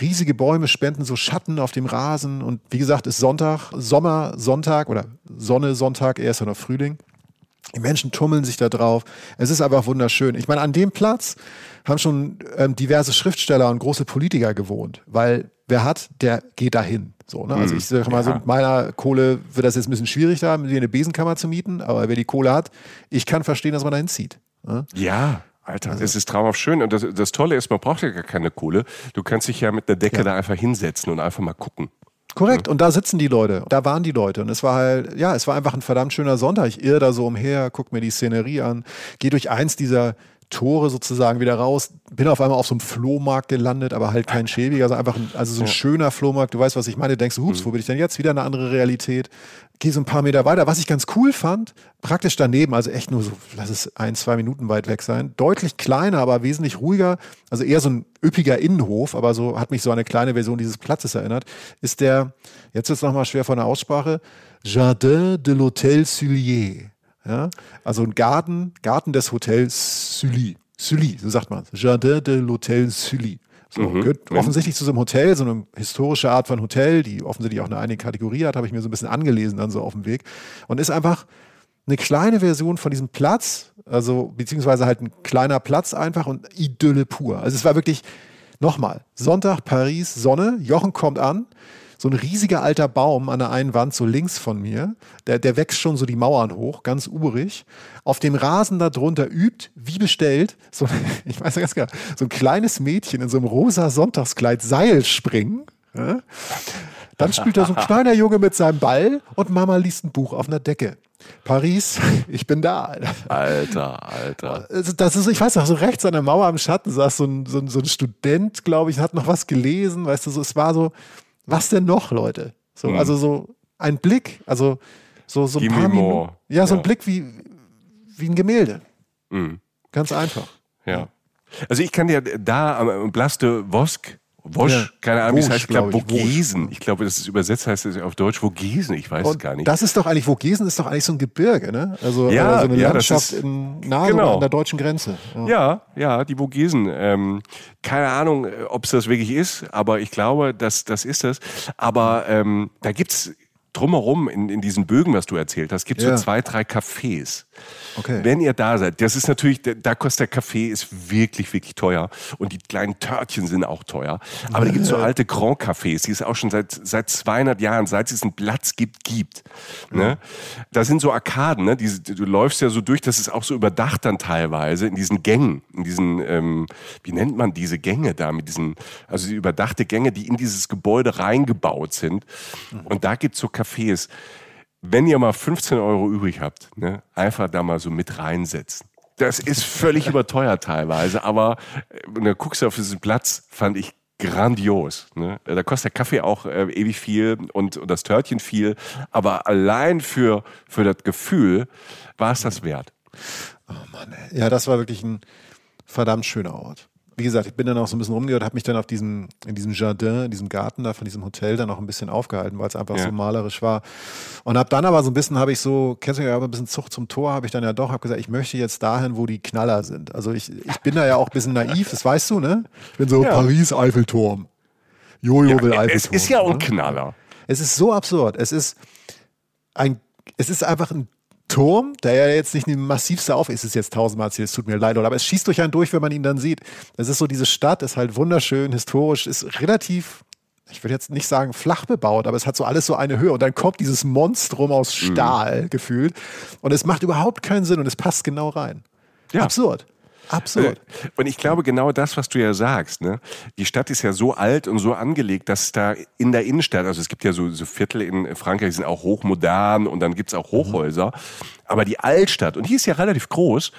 Riesige Bäume spenden so Schatten auf dem Rasen und wie gesagt, ist Sonntag, Sommer, Sonntag oder Sonne, Sonntag, ja noch Frühling. Die Menschen tummeln sich da drauf. Es ist einfach wunderschön. Ich meine, an dem Platz haben schon ähm, diverse Schriftsteller und große Politiker gewohnt, weil wer hat, der geht dahin. So, ne? Also ich sage mal so, ja. mit meiner Kohle wird das jetzt ein bisschen schwierig da, mir eine Besenkammer zu mieten, aber wer die Kohle hat, ich kann verstehen, dass man dahin zieht. Ne? Ja, Alter, es ist traumhaft schön. Und das, das Tolle ist, man braucht ja gar keine Kohle. Du kannst dich ja mit einer Decke Ja. da einfach hinsetzen und einfach mal gucken. Korrekt, und da sitzen die Leute, da waren die Leute und es war halt, ja, es war einfach ein verdammt schöner Sonntag. Ich irre da so umher, guck mir die Szenerie an, gehe durch eins dieser Tore sozusagen wieder raus, bin auf einmal auf so einem Flohmarkt gelandet, aber halt kein schäbiger, also einfach ein, also so ein schöner Flohmarkt, du weißt, was ich meine, denkst du, hups, wo bin ich denn jetzt? Wieder eine andere Realität. Geh so ein paar Meter weiter. Was ich ganz cool fand, praktisch daneben, also echt nur so, lass es ein, zwei Minuten weit weg sein, deutlich kleiner, aber wesentlich ruhiger, also eher so ein üppiger Innenhof, aber so hat mich so eine kleine Version dieses Platzes erinnert, ist der, jetzt wird es nochmal schwer von der Aussprache, Jardin de l'Hôtel Sullier. Ja? Also ein Garten, Garten des Hotels Sully. Sully, so sagt man Jardin de l'Hôtel Sully. So, gehört offensichtlich zu so einem Hotel, so eine historische Art von Hotel, die offensichtlich auch eine eigene Kategorie hat, habe ich mir so ein bisschen angelesen dann so auf dem Weg. Und ist einfach eine kleine Version von diesem Platz, also beziehungsweise halt ein kleiner Platz einfach und Idylle pur. Also es war wirklich, nochmal, Sonntag, Paris, Sonne, Jochen kommt an, so ein riesiger alter Baum an der einen Wand, so links von mir, der, der wächst schon so die Mauern hoch, ganz urig. Auf dem Rasen da drunter übt, wie bestellt, so, (laughs) ich weiß ganz genau, so ein kleines Mädchen in so einem rosa Sonntagskleid Seilspringen. Ja? Dann spielt da so ein (laughs) kleiner Junge mit seinem Ball und Mama liest ein Buch auf einer Decke. Paris, (laughs) ich bin da. Alter. Alter. Also Das ist, ich weiß noch, so rechts an der Mauer am Schatten saß so ein, so ein, so ein Student, glaube ich, hat noch was gelesen, weißt du, so, es war so, was denn noch, Leute? So, Hm. Also so ein Blick, also so, so ein Give paar. Minuten. Ja, so ein Ja. Blick wie, wie ein Gemälde. Mhm. Ganz einfach. Ja. Also ich kann dir da am Blas de Vosk, Wosch, Ja. keine Ahnung, wie es heißt, ich glaube glaub ich, Wosch. Vogesen. Ich glaube, das ist übersetzt heißt es auf Deutsch Vogesen, ich weiß es gar nicht. das ist doch eigentlich, Vogesen ist doch eigentlich so ein Gebirge, ne? Also Ja, äh, so eine ja, das Landschaft ist- in, nahe genau. an der deutschen Grenze. Ja. Ja, ja, die Vogesen. Ähm, keine Ahnung, ob es das wirklich ist, aber ich glaube, das, das ist es. Aber ähm, da gibt's drumherum in, in diesen Bögen, was du erzählt hast, gibt's Ja. so zwei, drei Cafés. Okay. Wenn ihr da seid, das ist natürlich, da kostet der Kaffee ist wirklich, wirklich teuer. Und die kleinen Törtchen sind auch teuer. Aber da gibt's so alte Grand Cafés, die es auch schon seit, seit 200 Jahren, seit es einen Platz gibt, gibt. Ne? Da sind so Arkaden, ne? Diese, du läufst ja so durch, das ist auch so überdacht dann teilweise in diesen Gängen, in diesen, ähm, wie nennt man diese Gänge da, mit diesen, also die überdachte Gänge, die in dieses Gebäude reingebaut sind. Und da gibt's so Cafés wenn ihr mal 15 Euro übrig habt, ne, einfach da mal so mit reinsetzen. Das ist völlig (laughs) überteuert teilweise, aber äh, dann guckst du auf diesen Platz, fand ich grandios. Ne? Da kostet der Kaffee auch äh, ewig viel und, und das Törtchen viel, aber allein für, für das Gefühl war es das wert. Oh Mann, ey. ja, das war wirklich ein verdammt schöner Ort wie gesagt, ich bin dann auch so ein bisschen rumgehört, habe mich dann auf diesem, in diesem Jardin, in diesem Garten da von diesem Hotel dann auch ein bisschen aufgehalten, weil es einfach ja. so malerisch war. Und habe dann aber so ein bisschen, habe ich so, kennst du ja, ein bisschen Zucht zum Tor, habe ich dann ja doch, habe gesagt, ich möchte jetzt dahin, wo die Knaller sind. Also ich, ich bin da ja auch ein bisschen naiv, das weißt du, ne? Ich bin so ja. Paris, Eiffelturm. Jojo ja, will Eiffelturm. Es ist ja auch ein ne? Knaller. Es ist so absurd. Es ist ein, es ist einfach ein Turm, der ja jetzt nicht massivste auf ist, es jetzt tausendmal erzählt, es tut mir leid, aber es schießt durch einen durch, wenn man ihn dann sieht. Es ist so, diese Stadt ist halt wunderschön, historisch, ist relativ, ich würde jetzt nicht sagen flach bebaut, aber es hat so alles so eine Höhe und dann kommt dieses Monstrum aus mhm. Stahl mhm. gefühlt und es macht überhaupt keinen Sinn und es passt genau rein. Ja. Absurd. Absolut. Äh, und ich glaube genau das, was du ja sagst. Ne? Die Stadt ist ja so alt und so angelegt, dass da in der Innenstadt, also es gibt ja so, so Viertel in Frankreich, die sind auch hochmodern und dann gibt's auch Hochhäuser. Mhm. Aber die Altstadt, und die ist ja relativ groß,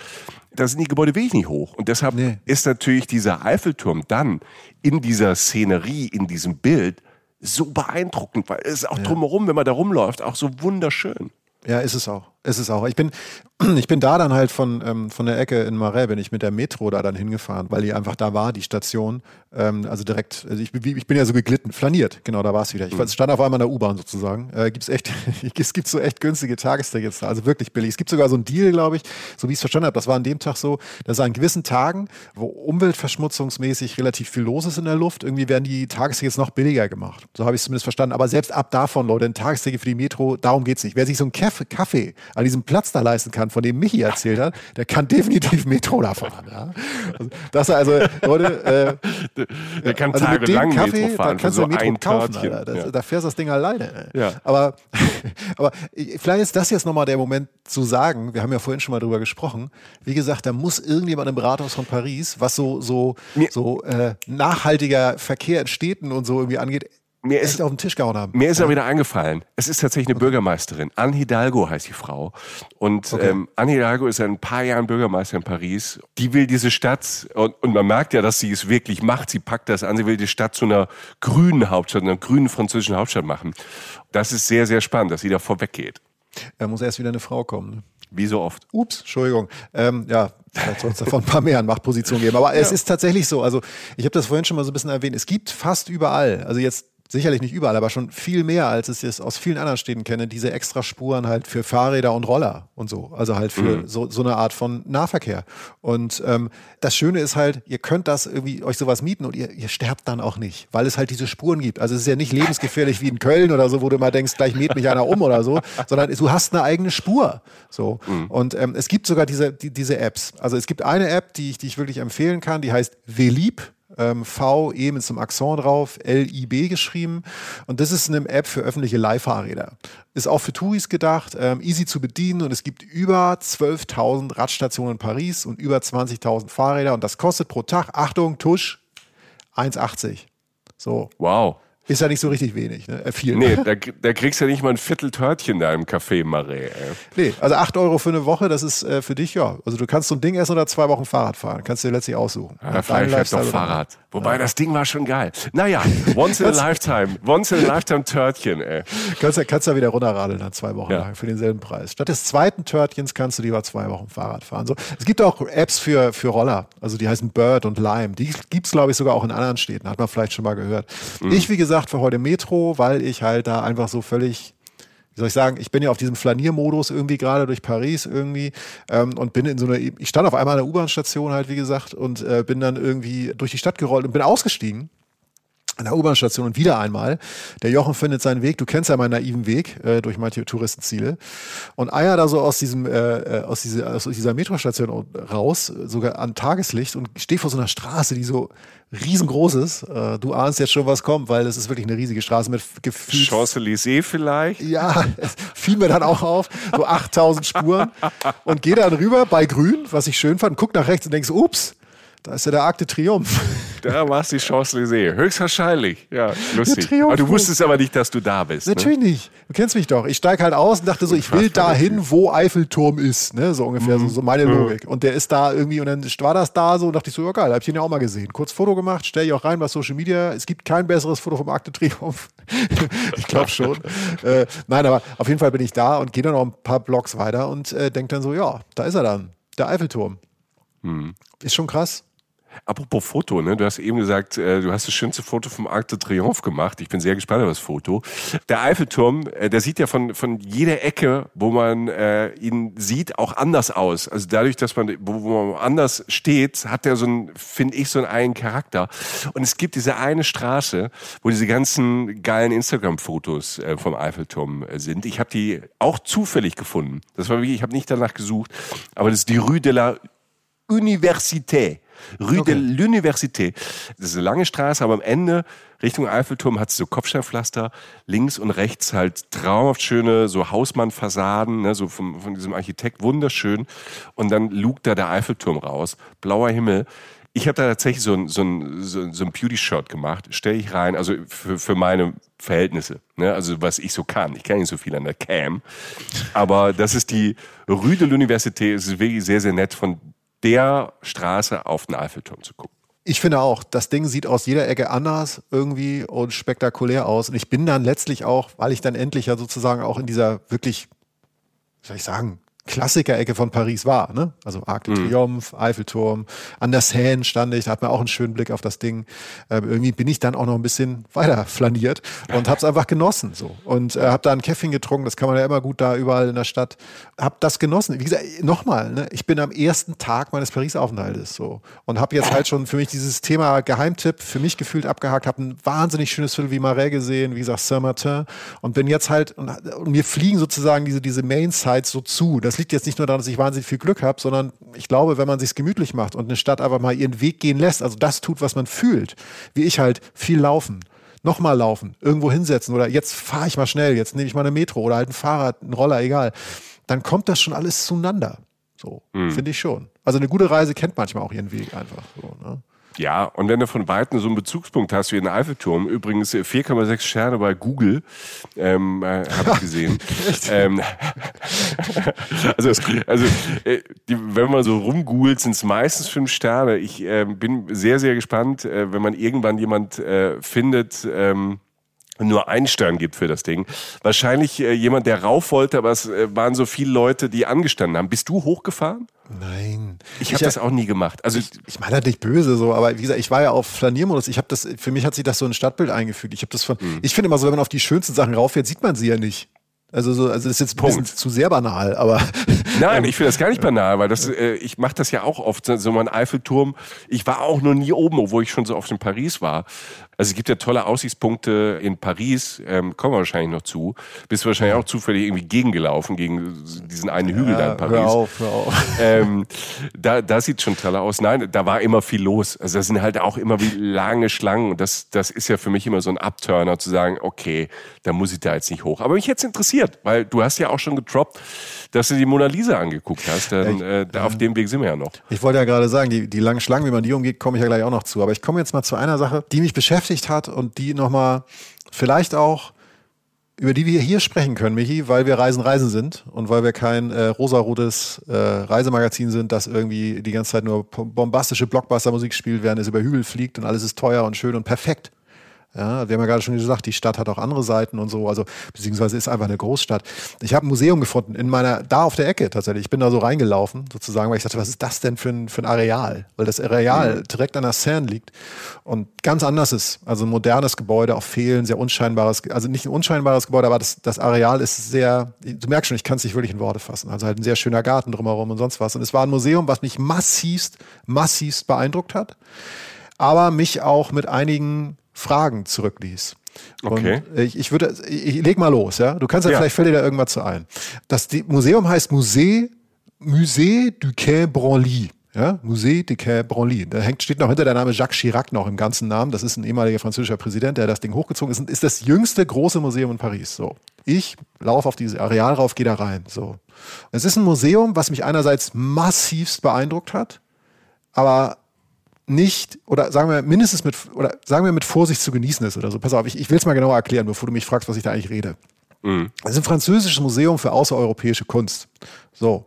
da sind die Gebäude wirklich nicht hoch. Und deshalb nee. ist natürlich dieser Eiffelturm dann in dieser Szenerie, in diesem Bild so beeindruckend, weil es ist auch ja. drumherum, wenn man da rumläuft, auch so wunderschön. Ja, ist es auch. Ist es auch. Ich bin, (clears throat) ich bin da dann halt von, ähm, von der Ecke in Marais, bin ich mit der Metro da dann hingefahren, weil die einfach da war, die Station. Ähm, also direkt, also ich, ich bin ja so geglitten, flaniert, genau, da war es wieder. Ich mhm. stand auf einmal in der U-Bahn sozusagen. Äh, gibt's echt, (laughs) es gibt so echt günstige Tagestickets da, also wirklich billig. Es gibt sogar so einen Deal, glaube ich, so wie ich es verstanden habe, das war an dem Tag so, dass an gewissen Tagen, wo umweltverschmutzungsmäßig relativ viel los ist in der Luft, irgendwie werden die Tagestickets noch billiger gemacht. So habe ich es zumindest verstanden. Aber selbst ab davon, Leute, ein Tagesticket für die Metro, darum geht's nicht. Wer sich so ein Kaffee an diesem Platz da leisten kann, von dem Michi erzählt hat, der kann definitiv Metro da fahren. Ja? Also, das also, Leute, äh, der kann also tagelang Kaffee, Metro fahren. Da kannst so du Metro kaufen, Alter. Das, ja. Da fährst du das Ding alleine. Ja. Aber, (laughs) aber vielleicht ist das jetzt nochmal der Moment zu sagen, wir haben ja vorhin schon mal drüber gesprochen, wie gesagt, da muss irgendjemand im Rathaus von Paris, was so, so, so äh, nachhaltiger Verkehr in Städten und so irgendwie angeht, mir ist auf den Tisch gehauen haben. Mir ist ja. wieder eingefallen. Es ist tatsächlich eine okay. Bürgermeisterin. Anne Hidalgo heißt die Frau. Und okay. ähm, Anne Hidalgo ist seit ein paar Jahren Bürgermeister in Paris. Die will diese Stadt, und, und man merkt ja, dass sie es wirklich macht. Sie packt das an. Sie will die Stadt zu einer grünen Hauptstadt, einer grünen französischen Hauptstadt machen. Das ist sehr, sehr spannend, dass sie da vorweggeht. Da muss erst wieder eine Frau kommen. Ne? Wie so oft. Ups, Entschuldigung. Ähm, ja, vielleicht soll es davon ein paar mehr an Machtpositionen geben. Aber (laughs) ja. es ist tatsächlich so. Also ich habe das vorhin schon mal so ein bisschen erwähnt. Es gibt fast überall, also jetzt sicherlich nicht überall, aber schon viel mehr, als ich es aus vielen anderen Städten kenne, diese extra Spuren halt für Fahrräder und Roller und so. Also halt für mhm. so, so eine Art von Nahverkehr. Und ähm, das Schöne ist halt, ihr könnt das irgendwie euch sowas mieten und ihr, ihr sterbt dann auch nicht, weil es halt diese Spuren gibt. Also es ist ja nicht lebensgefährlich wie in Köln oder so, wo du mal denkst, gleich mäht mich einer um oder so, (laughs) sondern du hast eine eigene Spur. So. Mhm. Und ähm, es gibt sogar diese, die, diese Apps. Also es gibt eine App, die ich, die ich wirklich empfehlen kann, die heißt Velib ähm, V, E mit so einem Akzent drauf, L-I-B geschrieben. Und das ist eine App für öffentliche Leihfahrräder. Ist auch für Touris gedacht, ähm, easy zu bedienen und es gibt über 12.000 Radstationen in Paris und über 20.000 Fahrräder und das kostet pro Tag, Achtung, Tusch, 1,80. So. Wow. Ist ja nicht so richtig wenig, ne? Äh, viel. Nee, (laughs) da, da kriegst du ja nicht mal ein Viertel Törtchen da im Café Marais. Nee, also 8 Euro für eine Woche, das ist äh, für dich, ja. Also du kannst so ein Ding essen oder zwei Wochen Fahrrad fahren. Kannst du dir letztlich aussuchen. Ja, vielleicht doch Fahrrad. Wobei, ja. das Ding war schon geil. Naja, (laughs) once in a lifetime. Once in a lifetime Törtchen, ey. Kannst du kannst ja wieder runterradeln dann zwei Wochen ja. lang für denselben Preis. Statt des zweiten Törtchens kannst du lieber zwei Wochen Fahrrad fahren. So, es gibt auch Apps für, für Roller. Also die heißen Bird und Lime. Die gibt es, glaube ich, sogar auch in anderen Städten. Hat man vielleicht schon mal gehört. Mhm. Ich, wie gesagt, für heute Metro, weil ich halt da einfach so völlig wie soll ich sagen, ich bin ja auf diesem Flaniermodus irgendwie gerade durch Paris irgendwie ähm, und bin in so einer, ich stand auf einmal an der U-Bahn-Station halt, wie gesagt, und äh, bin dann irgendwie durch die Stadt gerollt und bin ausgestiegen an der U-Bahn-Station und wieder einmal. Der Jochen findet seinen Weg. Du kennst ja meinen naiven Weg äh, durch manche Touristenziele. Und eier da so aus diesem, äh, äh aus, diese, aus dieser Metrostation raus, sogar an Tageslicht und stehe vor so einer Straße, die so riesengroß ist. Äh, du ahnst jetzt schon, was kommt, weil es ist wirklich eine riesige Straße mit Gefühl. Champs-Élysées vielleicht? Ja, (laughs) fiel mir dann auch auf. So 8000 Spuren. Und gehe dann rüber bei Grün, was ich schön fand, guck nach rechts und denkst, ups, da ist ja der Arc de Triomphe. Da war es die Champs-Élysées. Höchstwahrscheinlich. Ja, lustig. Aber du wusstest aber nicht, dass du da bist. Ne? Natürlich ne? nicht. Du kennst mich doch. Ich steige halt aus und dachte so, ich will dahin, wo Eiffelturm ist. Ne? So ungefähr, mhm. so, so, meine Logik. Und der ist da irgendwie und dann war das da so und dachte ich so, ja geil, hab ich den ja auch mal gesehen. Kurz Foto gemacht, stelle ich auch rein bei Social Media. Es gibt kein besseres Foto vom Akte Triumph. (laughs) ich glaube schon. (laughs) äh, nein, aber auf jeden Fall bin ich da und gehe dann noch ein paar Blocks weiter und äh, denke dann so, ja, da ist er dann. Der Eiffelturm. Mhm. Ist schon krass. Apropos Foto, ne? du hast eben gesagt, äh, du hast das schönste Foto vom Arc de Triomphe gemacht. Ich bin sehr gespannt auf das Foto. Der Eiffelturm, äh, der sieht ja von, von jeder Ecke, wo man äh, ihn sieht, auch anders aus. Also dadurch, dass man, wo, wo man anders steht, hat er so ein, finde ich, so einen eigenen Charakter. Und es gibt diese eine Straße, wo diese ganzen geilen Instagram-Fotos äh, vom Eiffelturm äh, sind. Ich habe die auch zufällig gefunden. Das war wirklich, ich habe nicht danach gesucht, aber das ist die Rue de la Université. Rue okay. de l'Université. Das ist eine lange Straße, aber am Ende Richtung Eiffelturm hat es so Kopfsteinpflaster, links und rechts halt traumhaft schöne so Hausmannfassaden, ne, so vom, von diesem Architekt wunderschön. Und dann lugt da der Eiffelturm raus, blauer Himmel. Ich habe da tatsächlich so ein, so ein, so ein Beauty-Shot gemacht, stelle ich rein, also für, für meine Verhältnisse, ne? also was ich so kann. Ich kann nicht so viel an der Cam, aber das ist die Rue de l'Université, es ist wirklich sehr, sehr nett von der Straße auf den Eiffelturm zu gucken. Ich finde auch, das Ding sieht aus jeder Ecke anders irgendwie und spektakulär aus. Und ich bin dann letztlich auch, weil ich dann endlich ja sozusagen auch in dieser wirklich, soll ich sagen, Klassikerecke von Paris war. Ne? Also Arc de mhm. Triomphe, Eiffelturm, an der Seine stand ich, da hat man auch einen schönen Blick auf das Ding. Ähm, irgendwie bin ich dann auch noch ein bisschen weiter flaniert und habe es einfach genossen. So. Und äh, habe da einen Käffchen getrunken, das kann man ja immer gut da überall in der Stadt. Habe das genossen. Wie gesagt, nochmal, ne? ich bin am ersten Tag meines Paris-Aufenthaltes so und habe jetzt halt schon für mich dieses Thema Geheimtipp für mich gefühlt abgehakt, habe ein wahnsinnig schönes Viertel wie Marais gesehen, wie gesagt Saint-Martin und bin jetzt halt, und, und mir fliegen sozusagen diese, diese Main-Sites so zu. Das das liegt jetzt nicht nur daran, dass ich wahnsinnig viel Glück habe, sondern ich glaube, wenn man sich gemütlich macht und eine Stadt einfach mal ihren Weg gehen lässt, also das tut, was man fühlt, wie ich halt viel laufen, nochmal laufen, irgendwo hinsetzen oder jetzt fahre ich mal schnell, jetzt nehme ich mal eine Metro oder halt ein Fahrrad, ein Roller, egal, dann kommt das schon alles zueinander. So, mhm. finde ich schon. Also eine gute Reise kennt manchmal auch ihren Weg einfach. So, ne? Ja, und wenn du von Weitem so einen Bezugspunkt hast wie den Eiffelturm, übrigens 4,6 äh, Sterne bei Google, ähm, äh, habe ich gesehen. (laughs) ähm, (laughs) also, also äh, die, wenn man so rumgoogelt, sind es meistens fünf Sterne. Ich äh, bin sehr, sehr gespannt, äh, wenn man irgendwann jemand äh, findet, ähm, nur einen Stern gibt für das Ding. Wahrscheinlich äh, jemand, der rauf wollte, aber es äh, waren so viele Leute, die angestanden haben. Bist du hochgefahren? Nein. Ich habe das auch nie gemacht. Also ich, ich meine halt nicht böse so, aber wie gesagt, ich war ja auf Flaniermodus. Ich habe das, für mich hat sich das so ein Stadtbild eingefügt. Ich habe das von, mhm. ich finde immer so, wenn man auf die schönsten Sachen rauffährt, sieht man sie ja nicht. Also so, also das ist jetzt Punkt. zu sehr banal, aber. (laughs) Nein, ich finde das gar nicht banal, weil das, äh, ich mache das ja auch oft, so mein Eiffelturm. Ich war auch noch nie oben, obwohl ich schon so oft in Paris war. Also es gibt ja tolle Aussichtspunkte in Paris, ähm, kommen wir wahrscheinlich noch zu. Bist du wahrscheinlich auch zufällig irgendwie gegengelaufen, gegen diesen einen Hügel ja, da in Paris. Hör auf, hör auf. (laughs) Ähm, da, da sieht schon toller aus. Nein, da war immer viel los. Also da sind halt auch immer wie lange Schlangen. Und das, das ist ja für mich immer so ein Upturner, zu sagen, okay, da muss ich da jetzt nicht hoch. Aber mich jetzt interessiert, weil du hast ja auch schon getroppt, dass du die Mona Lisa angeguckt hast. Denn, äh, da auf dem Weg sind wir ja noch. Ich wollte ja gerade sagen, die, die langen Schlangen, wie man die umgeht, komme ich ja gleich auch noch zu. Aber ich komme jetzt mal zu einer Sache, die mich beschäftigt hat und die nochmal vielleicht auch über die wir hier sprechen können, Michi, weil wir Reisen Reisen sind und weil wir kein äh, rosarotes äh, Reisemagazin sind, das irgendwie die ganze Zeit nur bombastische Blockbuster-Musik spielt, während es über Hügel fliegt und alles ist teuer und schön und perfekt. Ja, wir haben ja gerade schon gesagt, die Stadt hat auch andere Seiten und so, also beziehungsweise ist einfach eine Großstadt. Ich habe ein Museum gefunden in meiner, da auf der Ecke tatsächlich. Ich bin da so reingelaufen, sozusagen, weil ich dachte, was ist das denn für ein, für ein Areal? Weil das Areal mhm. direkt an der Seine liegt und ganz anders ist. Also ein modernes Gebäude, auch fehlen, sehr unscheinbares, also nicht ein unscheinbares Gebäude, aber das, das Areal ist sehr, du merkst schon, ich kann es nicht wirklich in Worte fassen. Also halt ein sehr schöner Garten drumherum und sonst was. Und es war ein Museum, was mich massivst, massivst beeindruckt hat aber mich auch mit einigen Fragen zurückließ. Okay. Und ich, ich würde, ich, ich leg mal los, ja. Du kannst ja, ja. vielleicht fällt dir da irgendwas zu ein. Das Museum heißt Musée, Musée du Quai Branly. Ja, Musée du Quai Branly. Da hängt, steht noch hinter der Name Jacques Chirac noch im ganzen Namen. Das ist ein ehemaliger französischer Präsident, der das Ding hochgezogen ist. Ist das jüngste große Museum in Paris. So. Ich laufe auf dieses Areal rauf, gehe da rein. So. Es ist ein Museum, was mich einerseits massivst beeindruckt hat, aber nicht, oder sagen wir mindestens mit, oder sagen wir mit Vorsicht zu genießen ist oder so. Pass auf, ich, ich will es mal genauer erklären, bevor du mich fragst, was ich da eigentlich rede. Mhm. Es ist ein französisches Museum für außereuropäische Kunst. So.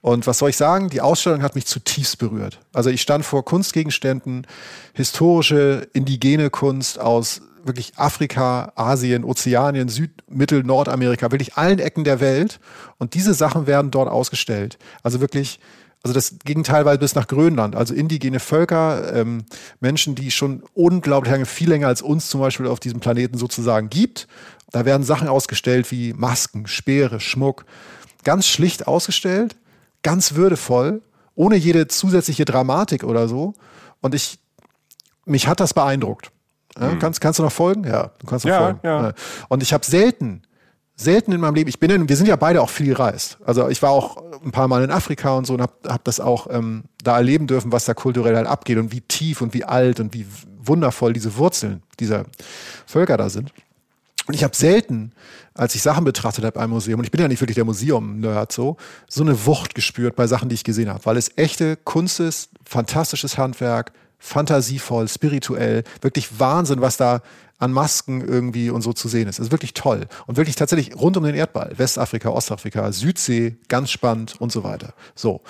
Und was soll ich sagen? Die Ausstellung hat mich zutiefst berührt. Also ich stand vor Kunstgegenständen, historische, indigene Kunst aus wirklich Afrika, Asien, Ozeanien, Süd-, Mittel-, Nordamerika, wirklich allen Ecken der Welt. Und diese Sachen werden dort ausgestellt. Also wirklich also das ging teilweise bis nach Grönland, also indigene Völker, ähm, Menschen, die schon unglaublich lange, viel länger als uns zum Beispiel auf diesem Planeten sozusagen gibt. Da werden Sachen ausgestellt wie Masken, Speere, Schmuck. Ganz schlicht ausgestellt, ganz würdevoll, ohne jede zusätzliche Dramatik oder so. Und ich, mich hat das beeindruckt. Ja, mhm. kannst, kannst du noch folgen? Ja, du kannst noch ja, folgen. Ja. Und ich habe selten selten in meinem Leben, ich bin in, wir sind ja beide auch viel gereist. Also ich war auch ein paar Mal in Afrika und so und habe hab das auch ähm, da erleben dürfen, was da kulturell halt abgeht und wie tief und wie alt und wie wundervoll diese Wurzeln dieser Völker da sind. Und ich habe selten, als ich Sachen betrachtet habe beim Museum, und ich bin ja nicht wirklich der Museum-Nerd so, so eine Wucht gespürt bei Sachen, die ich gesehen habe, weil es echte Kunst ist, fantastisches Handwerk, fantasievoll, spirituell, wirklich Wahnsinn, was da an Masken irgendwie und so zu sehen ist. Das ist wirklich toll. Und wirklich tatsächlich rund um den Erdball. Westafrika, Ostafrika, Südsee, ganz spannend und so weiter. So.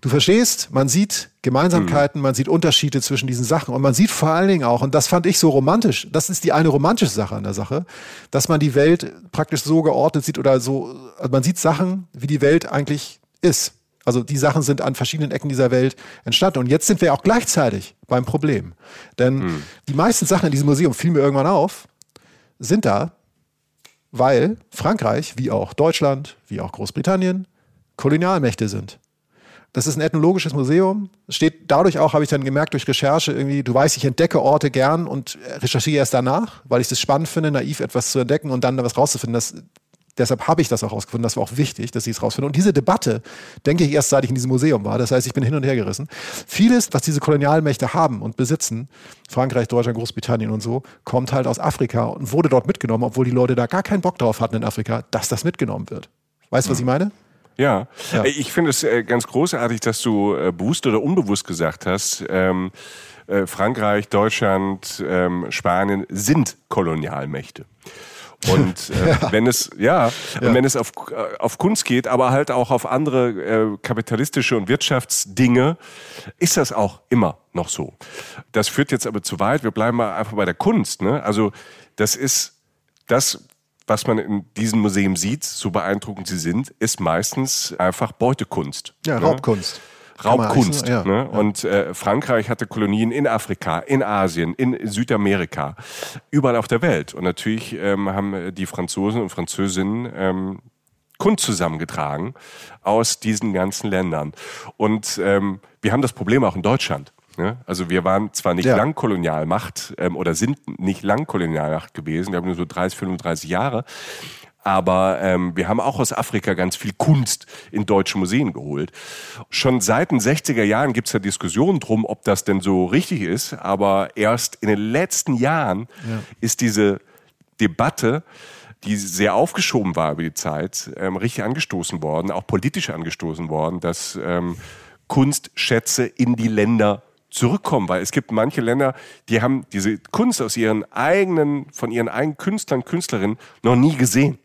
Du verstehst, man sieht Gemeinsamkeiten, mhm. man sieht Unterschiede zwischen diesen Sachen und man sieht vor allen Dingen auch, und das fand ich so romantisch, das ist die eine romantische Sache an der Sache, dass man die Welt praktisch so geordnet sieht oder so, also man sieht Sachen, wie die Welt eigentlich ist. Also die Sachen sind an verschiedenen Ecken dieser Welt entstanden. Und jetzt sind wir auch gleichzeitig beim Problem. Denn hm. die meisten Sachen in diesem Museum, fielen mir irgendwann auf, sind da, weil Frankreich, wie auch Deutschland, wie auch Großbritannien, Kolonialmächte sind. Das ist ein ethnologisches Museum. Steht dadurch auch, habe ich dann gemerkt, durch Recherche irgendwie, du weißt, ich entdecke Orte gern und recherchiere erst danach, weil ich es spannend finde, naiv etwas zu entdecken und dann was rauszufinden. Das Deshalb habe ich das auch rausgefunden. Das war auch wichtig, dass ich es rausfinde. Und diese Debatte, denke ich, erst seit ich in diesem Museum war. Das heißt, ich bin hin und her gerissen. Vieles, was diese Kolonialmächte haben und besitzen, Frankreich, Deutschland, Großbritannien und so, kommt halt aus Afrika und wurde dort mitgenommen, obwohl die Leute da gar keinen Bock drauf hatten in Afrika, dass das mitgenommen wird. Weißt du, was ich meine? Ja, ja. ich finde es äh, ganz großartig, dass du äh, bewusst oder unbewusst gesagt hast, ähm, äh, Frankreich, Deutschland, ähm, Spanien sind Kolonialmächte. Und (laughs) äh, ja. wenn es, ja, ja. Und wenn es auf, äh, auf Kunst geht, aber halt auch auf andere äh, kapitalistische und Wirtschaftsdinge, ist das auch immer noch so. Das führt jetzt aber zu weit. Wir bleiben mal einfach bei der Kunst. Ne? Also das ist das, was man in diesen Museen sieht, so beeindruckend sie sind, ist meistens einfach Beutekunst. Ja, ne? Raubkunst. Raubkunst. Ja, ne? ja. Und äh, Frankreich hatte Kolonien in Afrika, in Asien, in Südamerika, überall auf der Welt. Und natürlich ähm, haben die Franzosen und Französinnen ähm, Kunst zusammengetragen aus diesen ganzen Ländern. Und ähm, wir haben das Problem auch in Deutschland. Ne? Also wir waren zwar nicht ja. lang Kolonialmacht ähm, oder sind nicht lang Kolonialmacht gewesen, wir haben nur so 30, 35 Jahre, aber ähm, wir haben auch aus Afrika ganz viel Kunst in deutsche Museen geholt. Schon seit den 60er Jahren gibt es ja Diskussionen drum, ob das denn so richtig ist. Aber erst in den letzten Jahren ja. ist diese Debatte, die sehr aufgeschoben war über die Zeit, ähm, richtig angestoßen worden, auch politisch angestoßen worden, dass ähm, Kunstschätze in die Länder zurückkommen, weil es gibt manche Länder, die haben diese Kunst aus ihren eigenen, von ihren eigenen Künstlern, Künstlerinnen noch nie gesehen.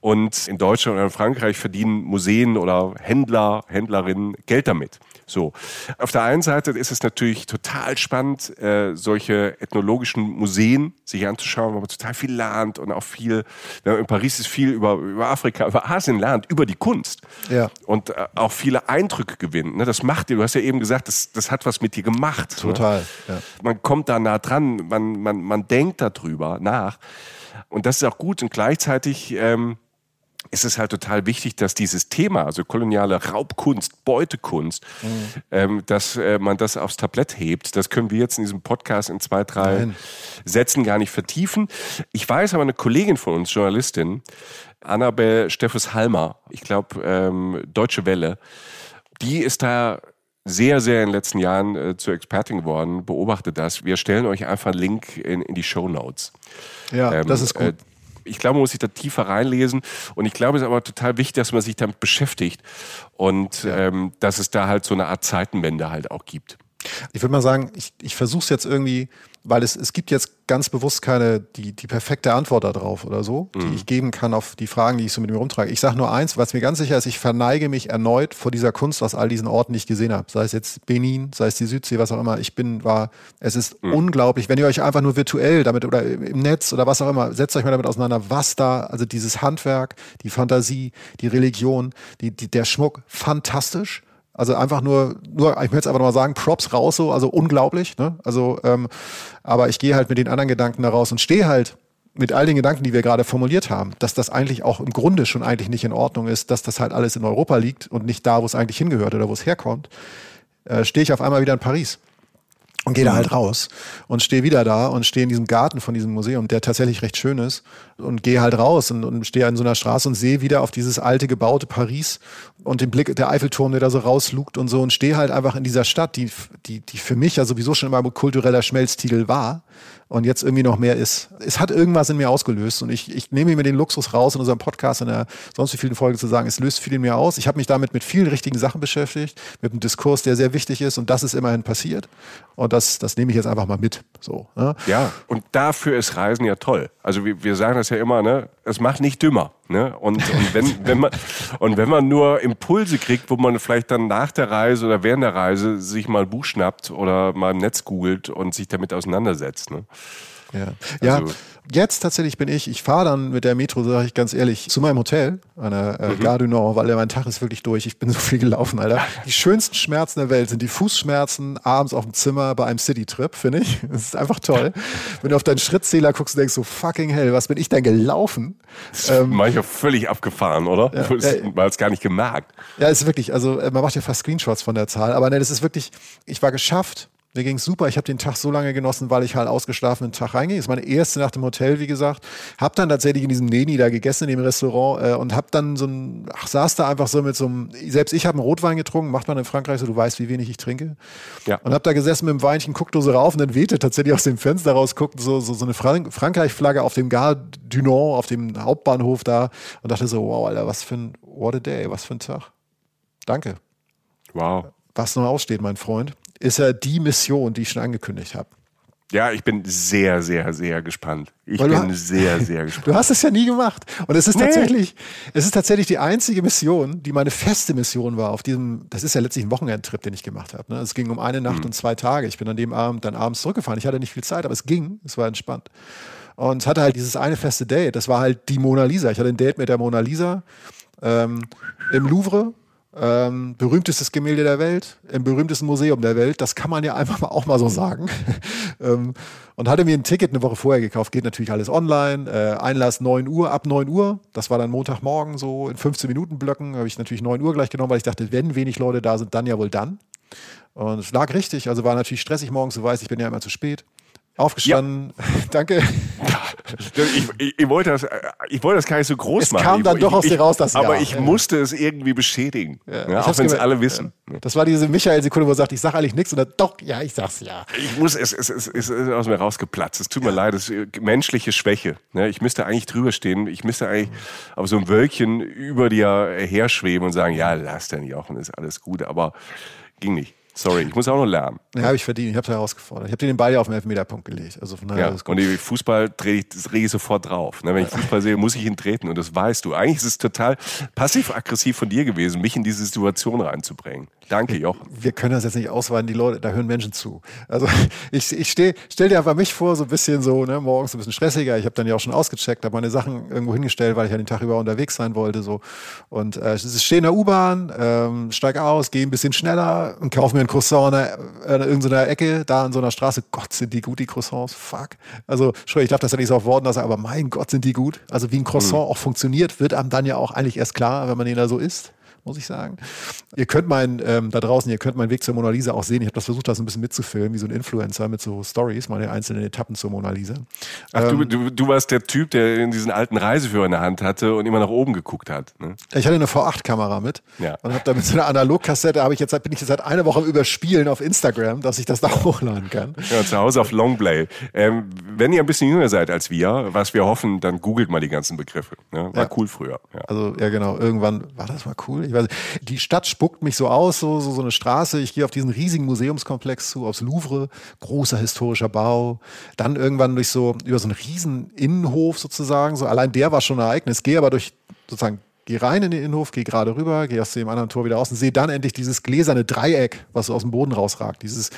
Und in Deutschland oder in Frankreich verdienen Museen oder Händler, Händlerinnen Geld damit. So. Auf der einen Seite ist es natürlich total spannend, äh, solche ethnologischen Museen sich anzuschauen, weil man total viel lernt und auch viel, in Paris ist viel über, über Afrika, über Asien lernt, über die Kunst. Ja. Und äh, auch viele Eindrücke gewinnt. Ne? Das macht dir, du hast ja eben gesagt, das, das hat was mit dir gemacht. Ne? Total. Ne? Ja. Man kommt da nah dran, man, man, man denkt darüber nach. Und das ist auch gut und gleichzeitig ähm, ist es halt total wichtig, dass dieses Thema, also koloniale Raubkunst, Beutekunst, mhm. ähm, dass äh, man das aufs Tablett hebt. Das können wir jetzt in diesem Podcast in zwei, drei Nein. Sätzen gar nicht vertiefen. Ich weiß aber, eine Kollegin von uns, Journalistin, Annabel Steffes Halmer, ich glaube, ähm, Deutsche Welle, die ist da sehr, sehr in den letzten Jahren äh, zur Expertin geworden. Beobachtet das. Wir stellen euch einfach einen Link in, in die Show Notes. Ja, ähm, das ist gut. Äh, ich glaube, man muss sich da tiefer reinlesen. Und ich glaube, es ist aber total wichtig, dass man sich damit beschäftigt und ja. ähm, dass es da halt so eine Art Zeitenwende halt auch gibt. Ich würde mal sagen, ich, ich versuche es jetzt irgendwie, weil es, es gibt jetzt ganz bewusst keine, die, die perfekte Antwort darauf oder so, mhm. die ich geben kann auf die Fragen, die ich so mit mir rumtrage. Ich sage nur eins, was mir ganz sicher ist, ich verneige mich erneut vor dieser Kunst aus all diesen Orten, die ich gesehen habe. Sei es jetzt Benin, sei es die Südsee, was auch immer. Ich bin, war, es ist mhm. unglaublich, wenn ihr euch einfach nur virtuell damit oder im Netz oder was auch immer, setzt euch mal damit auseinander, was da, also dieses Handwerk, die Fantasie, die Religion, die, die, der Schmuck, fantastisch. Also einfach nur, nur, ich möchte jetzt einfach mal sagen, Props raus so, also unglaublich. Ne? Also, ähm, aber ich gehe halt mit den anderen Gedanken da raus und stehe halt mit all den Gedanken, die wir gerade formuliert haben, dass das eigentlich auch im Grunde schon eigentlich nicht in Ordnung ist, dass das halt alles in Europa liegt und nicht da, wo es eigentlich hingehört oder wo es herkommt, äh, stehe ich auf einmal wieder in Paris. Und gehe da halt raus und stehe wieder da und stehe in diesem Garten von diesem Museum, der tatsächlich recht schön ist. Und gehe halt raus und, und stehe in so einer Straße und sehe wieder auf dieses alte gebaute Paris und den Blick, der Eiffelturm, der da so rauslugt und so und stehe halt einfach in dieser Stadt, die, die, die für mich ja sowieso schon immer ein kultureller Schmelztiegel war und jetzt irgendwie noch mehr ist. Es hat irgendwas in mir ausgelöst und ich, ich nehme mir den Luxus raus, in unserem Podcast, in der sonst wie vielen Folgen zu sagen, es löst viel in mir aus. Ich habe mich damit mit vielen richtigen Sachen beschäftigt, mit einem Diskurs, der sehr wichtig ist und das ist immerhin passiert und das, das nehme ich jetzt einfach mal mit. So, ne? Ja, und dafür ist Reisen ja toll. Also wir, wir sagen das ja immer, ne? es macht nicht dümmer. Ne? Und, und, wenn, (laughs) wenn man, und wenn man nur Impulse kriegt, wo man vielleicht dann nach der Reise oder während der Reise sich mal ein Buch schnappt oder mal im Netz googelt und sich damit auseinandersetzt. Ne? Ja. Also, ja, jetzt tatsächlich bin ich, ich fahre dann mit der Metro, sage ich ganz ehrlich, zu meinem Hotel an der äh, mhm. Gare du Nord, weil mein Tag ist wirklich durch. Ich bin (laughs) so viel gelaufen, Alter. Die schönsten Schmerzen der Welt sind die Fußschmerzen abends auf dem Zimmer bei einem Citytrip, finde ich. (laughs) Das ist einfach toll. Wenn du auf deinen Schrittzähler guckst und denkst so, fucking hell, was bin ich denn gelaufen? Das ähm, manchmal völlig abgefahren, oder? Ja, du hast es gar nicht gemerkt. Ja, ist wirklich, also äh, man macht ja fast Screenshots von der Zahl, aber ne, das ist wirklich, ich war geschafft, mir ging es super. Ich habe den Tag so lange genossen, weil ich halt ausgeschlafen in den Tag reinging. Das ist meine erste Nacht im Hotel, wie gesagt. Hab dann tatsächlich in diesem Neni da gegessen, in dem Restaurant äh, und hab dann so ein, ach, saß da einfach so mit so einem, selbst ich habe einen Rotwein getrunken, macht man in Frankreich so, du weißt, wie wenig ich trinke. Ja. Und hab da gesessen mit dem Weinchen, guckte so rauf und dann wehte tatsächlich aus dem Fenster raus, guckte so, so, so eine Frank Frankreich-Flagge auf dem Gare du Nord, auf dem Hauptbahnhof da und dachte so, wow, Alter, was für ein, what a day, was für ein Tag. Danke. Wow. Was noch aussteht, mein Freund ist ja die Mission, die ich schon angekündigt habe. Ja, ich bin sehr, sehr, sehr gespannt. Ich Weil bin sehr, sehr (laughs) gespannt. Du hast es ja nie gemacht. Und es ist nee. tatsächlich, es ist tatsächlich die einzige Mission, die meine feste Mission war auf diesem, das ist ja letztlich ein Wochenendtrip, den ich gemacht habe. Ne? Es ging um eine Nacht mhm. und zwei Tage. Ich bin an dem Abend dann abends zurückgefahren. Ich hatte nicht viel Zeit, aber es ging. Es war entspannt. Und hatte halt dieses eine feste Date. Das war halt die Mona Lisa. Ich hatte ein Date mit der Mona Lisa ähm, im Louvre ähm, berühmtestes Gemälde der Welt, im berühmtesten Museum der Welt. Das kann man ja einfach mal auch mal so sagen. (laughs) ähm, und hatte mir ein Ticket eine Woche vorher gekauft. Geht natürlich alles online. Äh, Einlass 9 Uhr, ab 9 Uhr. Das war dann Montagmorgen so in 15 Minuten Blöcken. Habe ich natürlich 9 Uhr gleich genommen, weil ich dachte, wenn wenig Leute da sind, dann ja wohl dann. Und es lag richtig. Also war natürlich stressig morgens. Du weißt, ich bin ja immer zu spät. Aufgestanden. (laughs) Ja. Danke. Ich, ich, wollte das, ich wollte das gar nicht so groß es machen. Es kam dann ich, doch aus dir raus, das Aber Jahr. ich ja. musste es irgendwie beschädigen. Ja. Ja, auch wenn es alle wissen. Das war diese Michael-Sekunde, wo er sagt, ich sage eigentlich nichts. Und dann doch, ja, ich sag's ja. Ich muss, es, es, es, es ist aus mir rausgeplatzt. Es tut mir leid, es ist menschliche Schwäche. Ne? Ich müsste eigentlich drüber stehen. Ich müsste eigentlich auf so ein Wölkchen über dir herschweben und sagen, ja, lass den Jochen, ist alles gut. Aber ging nicht. Sorry, ich muss auch noch lernen. Ja, habe ich verdient. Ich habe es herausgefordert. Ich habe dir den Ball ja auf den Elfmeterpunkt gelegt. Also von daher ja, und die Fußball drehe ich, dreh ich sofort drauf. Ne, wenn ich Fußball sehe, muss ich ihn treten und das weißt du. Eigentlich ist es total passiv-aggressiv von dir gewesen, mich in diese Situation reinzubringen. Danke, Jochen. Wir können das jetzt nicht ausweiten, die Leute, da hören Menschen zu. Also (laughs) ich, ich stell dir einfach mich vor, so ein bisschen so, ne, morgens ein bisschen stressiger. Ich habe dann ja auch schon ausgecheckt, habe meine Sachen irgendwo hingestellt, weil ich ja den Tag über unterwegs sein wollte. So. Und äh, ich stehe in der U-Bahn, ähm, steige aus, gehe ein bisschen schneller und kaufe mir ein Croissant in irgendeiner Ecke, da in so einer Straße. Gott, sind die gut, die Croissants. Fuck. Also, ich darf das ja nicht so auf Worten lassen, aber mein Gott, sind die gut. Also wie ein Croissant mhm. auch funktioniert, wird einem dann ja auch eigentlich erst klar, wenn man ihn da so isst muss ich sagen. Ihr könnt meinen, ähm, da draußen, ihr könnt meinen Weg zur Mona Lisa auch sehen. Ich habe das versucht, das ein bisschen mitzufilmen, wie so ein Influencer mit so Stories, meine einzelnen Etappen zur Mona Lisa. Ach, ähm, du, du, du warst der Typ, der in diesen alten Reiseführer in der Hand hatte und immer nach oben geguckt hat. Ne? Ich hatte eine V8-Kamera mit ja. und habe da mit so einer Analogkassette, habe ich jetzt, bin ich jetzt seit einer Woche überspielen auf Instagram, dass ich das da (laughs) hochladen kann. Ja, zu Hause auf Longplay. Ähm, wenn ihr ein bisschen jünger seid als wir, was wir hoffen, dann googelt mal die ganzen Begriffe. Ne? War ja. cool früher. Ja. Also ja genau, irgendwann war das mal cool. Ich weiß, die Stadt spuckt mich so aus, so, so, so eine Straße. Ich gehe auf diesen riesigen Museumskomplex zu, aufs Louvre, großer historischer Bau. Dann irgendwann durch so, über so einen riesen Innenhof sozusagen. So allein der war schon ein Ereignis. Gehe aber durch sozusagen gehe rein in den Innenhof, gehe gerade rüber, gehe aus dem anderen Tor wieder raus und sehe dann endlich dieses gläserne Dreieck, was so aus dem Boden rausragt, dieses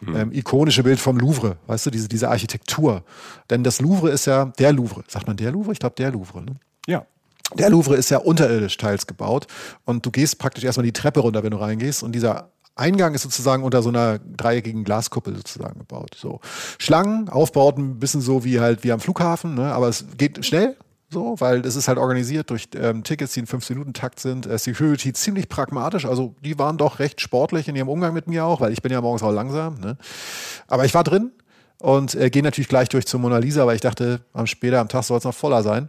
mhm. ähm, ikonische Bild vom Louvre, weißt du, diese, diese Architektur. Denn das Louvre ist ja, der Louvre, sagt man der Louvre? Ich glaube der Louvre, ne? Ja. Der Louvre ist ja unterirdisch teils gebaut und du gehst praktisch erstmal die Treppe runter, wenn du reingehst und dieser Eingang ist sozusagen unter so einer dreieckigen Glaskuppel sozusagen gebaut. So Schlangen, Aufbauten, ein bisschen so wie halt wie am Flughafen, ne? aber es geht schnell, so, weil das ist halt organisiert durch ähm, Tickets, die in 15-Minuten-Takt sind. Äh, Security ziemlich pragmatisch, also die waren doch recht sportlich in ihrem Umgang mit mir auch, weil ich bin ja morgens auch langsam. Ne? Aber ich war drin und äh, gehe natürlich gleich durch zur Mona Lisa, weil ich dachte, am später am Tag soll es noch voller sein.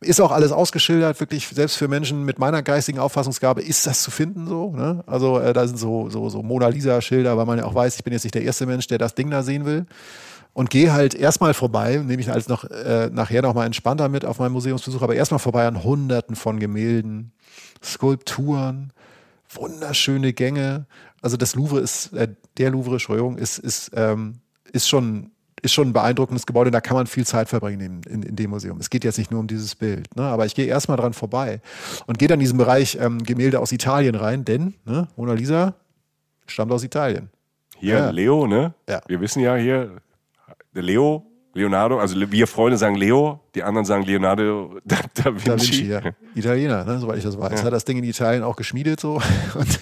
Ist auch alles ausgeschildert, wirklich selbst für Menschen mit meiner geistigen Auffassungsgabe ist das zu finden so. Ne? Also äh, da sind so, so, so Mona Lisa-Schilder, weil man ja auch weiß, ich bin jetzt nicht der erste Mensch, der das Ding da sehen will und gehe halt erstmal vorbei, nehme ich als noch äh, nachher noch mal entspannter mit auf meinem Museumsbesuch, aber erstmal vorbei an Hunderten von Gemälden, Skulpturen, wunderschöne Gänge. Also das Louvre ist, äh, der Louvre, Entschuldigung, ist, ist, ähm, ist schon ist schon ein beeindruckendes Gebäude, da kann man viel Zeit verbringen in, in, in dem Museum. Es geht jetzt nicht nur um dieses Bild, ne? aber ich gehe erstmal dran vorbei und gehe dann in diesen Bereich ähm, Gemälde aus Italien rein, denn ne, Mona Lisa stammt aus Italien. Hier, ja. Leo, ne? Ja. Wir wissen ja hier, Leo, Leonardo, also wir Freunde sagen Leo, die anderen sagen Leonardo (laughs) da, da Vinci. Da Vinci ja. Italiener, ne, soweit ich das weiß. Ja. Hat das Ding in Italien auch geschmiedet so (laughs) und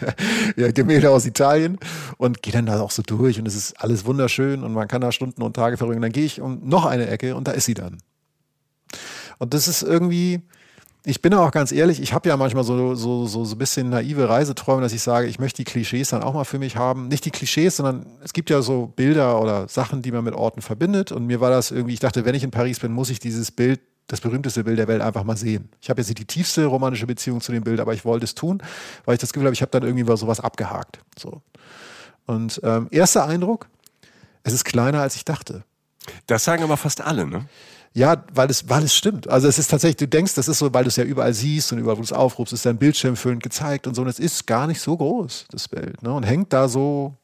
ja, Gemälde aus Italien und gehe dann da auch so durch und es ist alles wunderschön und man kann da Stunden und Tage verbringen. Dann gehe ich um noch eine Ecke und da ist sie dann. Und das ist irgendwie, ich bin auch ganz ehrlich, ich habe ja manchmal so, so, so, so ein bisschen naive Reiseträume, dass ich sage, ich möchte die Klischees dann auch mal für mich haben. Nicht die Klischees, sondern es gibt ja so Bilder oder Sachen, die man mit Orten verbindet. Und mir war das irgendwie, ich dachte, wenn ich in Paris bin, muss ich dieses Bild, das berühmteste Bild der Welt einfach mal sehen. Ich habe jetzt nicht die tiefste romantische Beziehung zu dem Bild, aber ich wollte es tun, weil ich das Gefühl habe, ich habe dann irgendwie mal sowas abgehakt. So. Und ähm, erster Eindruck, es ist kleiner, als ich dachte. Das sagen aber fast alle, ne? Ja, weil es, weil es stimmt. Also es ist tatsächlich, du denkst, das ist so, weil du es ja überall siehst und überall, wo du es aufrufst, ist dein Bildschirm füllend gezeigt und so. Und es ist gar nicht so groß, das Bild. Ne? Und hängt da so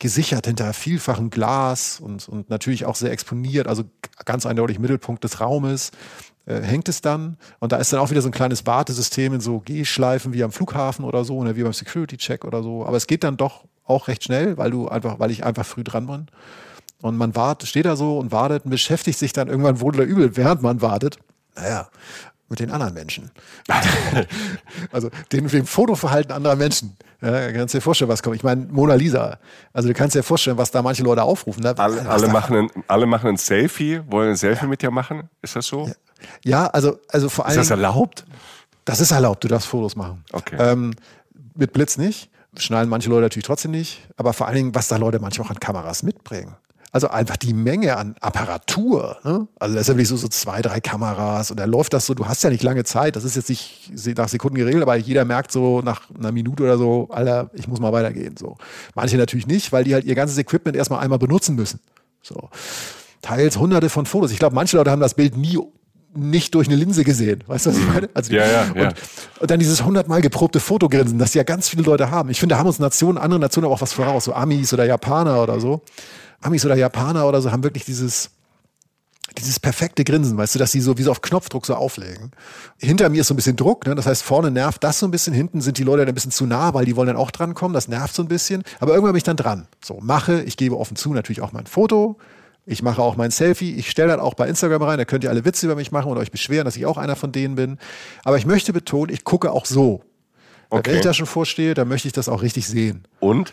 gesichert hinter vielfachem Glas und, und natürlich auch sehr exponiert, also ganz eindeutig Mittelpunkt des Raumes. Äh, hängt es dann und da ist dann auch wieder so ein kleines Wartesystem in so Gehschleifen wie am Flughafen oder so, oder ne, wie beim Security-Check oder so. Aber es geht dann doch auch recht schnell, weil du einfach, weil ich einfach früh dran bin. Und man wartet, steht da so und wartet und beschäftigt sich dann irgendwann wohl oder übel, während man wartet. Naja, mit den anderen Menschen. (laughs) also dem, dem Fotoverhalten anderer Menschen. Ja, kannst dir vorstellen, was kommt. Ich meine, Mona Lisa. Also du kannst dir vorstellen, was da manche Leute aufrufen. Ne? Alle, alle machen ein, alle machen ein Selfie, wollen ein Selfie ja. mit dir machen. Ist das so? Ja, ja also, also vor allem. Ist das erlaubt? Das ist erlaubt, du darfst Fotos machen. Okay. Ähm, mit Blitz nicht. Schnallen manche Leute natürlich trotzdem nicht. Aber vor allen Dingen, was da Leute manchmal auch an Kameras mitbringen. Also einfach die Menge an Apparatur. Ne? Also da ist ja wirklich so, so zwei, drei Kameras und da läuft das so, du hast ja nicht lange Zeit, das ist jetzt nicht nach Sekunden geregelt, aber jeder merkt so nach einer Minute oder so, Alter, ich muss mal weitergehen. So. Manche natürlich nicht, weil die halt ihr ganzes Equipment erstmal einmal benutzen müssen. So. Teils hunderte von Fotos. Ich glaube, manche Leute haben das Bild nie nicht durch eine Linse gesehen. Weißt du, was ich meine? Also, ja, ja, ja. Und, und dann dieses hundertmal geprobte Fotogrinsen, das ja ganz viele Leute haben. Ich finde, da haben uns Nationen, andere Nationen aber auch was voraus, so Amis oder Japaner oder so. Amis oder Japaner oder so haben wirklich dieses, dieses perfekte Grinsen, weißt du, dass sie so wie so auf Knopfdruck so auflegen. Hinter mir ist so ein bisschen Druck, ne? das heißt, vorne nervt das so ein bisschen, hinten sind die Leute dann ein bisschen zu nah, weil die wollen dann auch drankommen, das nervt so ein bisschen. Aber irgendwann bin ich dann dran. So, mache, ich gebe offen zu, natürlich auch mein Foto, ich mache auch mein Selfie, ich stelle das auch bei Instagram rein, da könnt ihr alle Witze über mich machen und euch beschweren, dass ich auch einer von denen bin. Aber ich möchte betonen, ich gucke auch so. Okay. Wenn ich da schon vorstehe, dann möchte ich das auch richtig sehen. Und?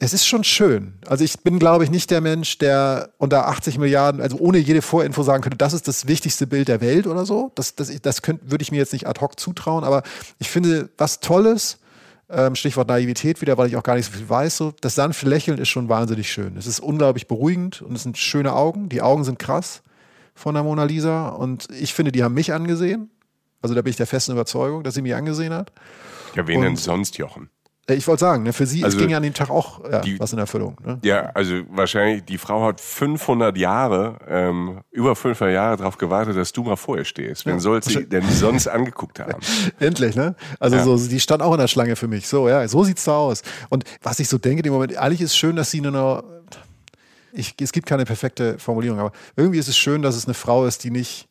Es ist schon schön. Also ich bin, glaube ich, nicht der Mensch, der unter 80 Milliarden, also ohne jede Vorinfo sagen könnte, das ist das wichtigste Bild der Welt oder so. Das, das, das könnte, würde ich mir jetzt nicht ad hoc zutrauen, aber ich finde was Tolles, ähm, Stichwort Naivität wieder, weil ich auch gar nicht so viel weiß, so, das sanfte Lächeln ist schon wahnsinnig schön. Es ist unglaublich beruhigend und es sind schöne Augen. Die Augen sind krass von der Mona Lisa und ich finde, die haben mich angesehen. Also da bin ich der festen Überzeugung, dass sie mich angesehen hat. Ja, wen und, denn sonst, Jochen? Ich wollte sagen, ne, für sie also, ging ja an dem Tag auch ja, die, was in Erfüllung. Ne? Ja, also wahrscheinlich, die Frau hat 500 Jahre, ähm, über 500 Jahre darauf gewartet, dass du mal vor ihr stehst. Wen ja, soll sie denn sonst angeguckt haben? (laughs) Endlich, ne? Also ja. so, die stand auch in der Schlange für mich. So, ja, so sieht's da aus. Und was ich so denke, im Moment, eigentlich ist schön, dass sie nur noch, ich, es gibt keine perfekte Formulierung, aber irgendwie ist es schön, dass es eine Frau ist, die nicht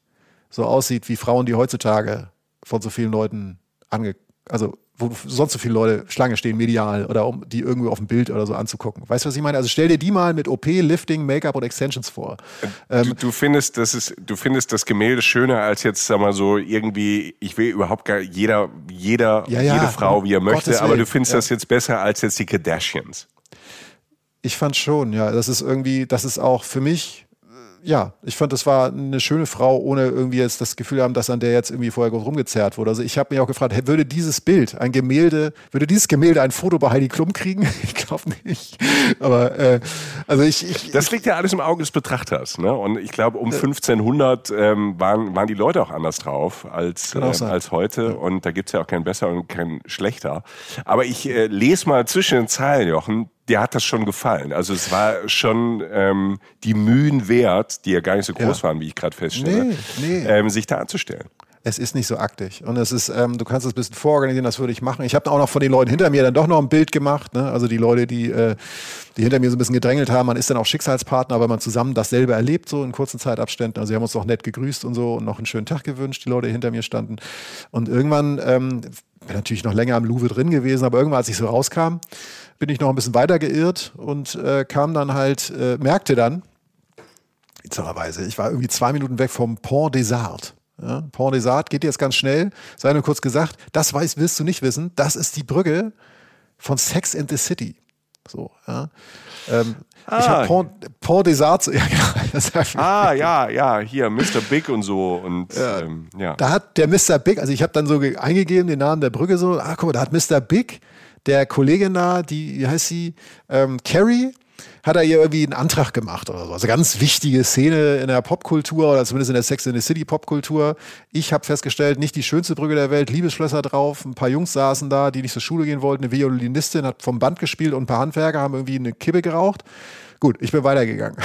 so aussieht wie Frauen, die heutzutage von so vielen Leuten ange, also wo sonst so viele Leute Schlange stehen, medial oder um die irgendwie auf dem Bild oder so anzugucken. Weißt du, was ich meine? Also stell dir die mal mit OP, Lifting, Make-up und Extensions vor. Ähm, du, du, findest, das ist, du findest das Gemälde schöner als jetzt, sag mal so, irgendwie, ich will überhaupt gar jeder, jeder, ja, ja, jede Frau, wie er möchte, aber du findest ja. das jetzt besser als jetzt die Kardashians. Ich fand schon, ja. Das ist irgendwie, das ist auch für mich ja, ich fand, das war eine schöne Frau, ohne irgendwie jetzt das Gefühl haben, dass an der jetzt irgendwie vorher groß rumgezerrt wurde. Also ich habe mich auch gefragt, würde dieses Bild, ein Gemälde, würde dieses Gemälde ein Foto bei Heidi Klum kriegen? (laughs) ich glaube nicht. Aber äh, also ich, ich Das liegt ja alles im Auge des Betrachters. Ne? Und ich glaube, um 1500 ähm, waren, waren die Leute auch anders drauf als, äh, als heute. Und da gibt es ja auch kein besser und kein schlechter. Aber ich äh, lese mal zwischen den Zeilen, Jochen, dir hat das schon gefallen. Also es war schon ähm, die Mühen wert, die ja gar nicht so groß ja. waren, wie ich gerade feststelle, nee, nee. Ähm, sich da anzustellen. Es ist nicht so aktig. Und es ist, ähm, du kannst es ein bisschen vororganisieren, das würde ich machen. Ich habe auch noch von den Leuten hinter mir dann doch noch ein Bild gemacht. Ne? Also die Leute, die, äh, die hinter mir so ein bisschen gedrängelt haben, man ist dann auch Schicksalspartner, weil man zusammen dasselbe erlebt, so in kurzen Zeitabständen. Also sie haben uns auch nett gegrüßt und so und noch einen schönen Tag gewünscht, die Leute, die hinter mir standen. Und irgendwann, ähm, bin natürlich noch länger am Louvre drin gewesen, aber irgendwann, als ich so rauskam, bin ich noch ein bisschen weiter geirrt und äh, kam dann halt, äh, merkte dann, bizarrerweise, ich war irgendwie zwei Minuten weg vom Pont des Arts. Ja, Pont des Arts geht jetzt ganz schnell. Sei nur kurz gesagt, das weiß, willst du nicht wissen. Das ist die Brücke von Sex in the City. So, ja. Ähm, ah. Ich habe Pont, Pont des Arts. (laughs) Ja, genau, ah, ja, ja, hier Mr. Big und so. Und, ja. Ähm, ja. Da hat der Mr. Big, also ich habe dann so eingegeben den Namen der Brücke so, ah, guck mal, da hat Mr. Big der Kollegin da, die, wie heißt sie, ähm, Carrie, hat er ihr irgendwie einen Antrag gemacht oder so. Also ganz wichtige Szene in der Popkultur oder zumindest in der Sex in the City Popkultur. Ich habe festgestellt, nicht die schönste Brücke der Welt, Liebesschlösser drauf, ein paar Jungs saßen da, die nicht zur Schule gehen wollten, eine Violinistin hat vom Band gespielt und ein paar Handwerker haben irgendwie eine Kippe geraucht. Gut, ich bin weitergegangen.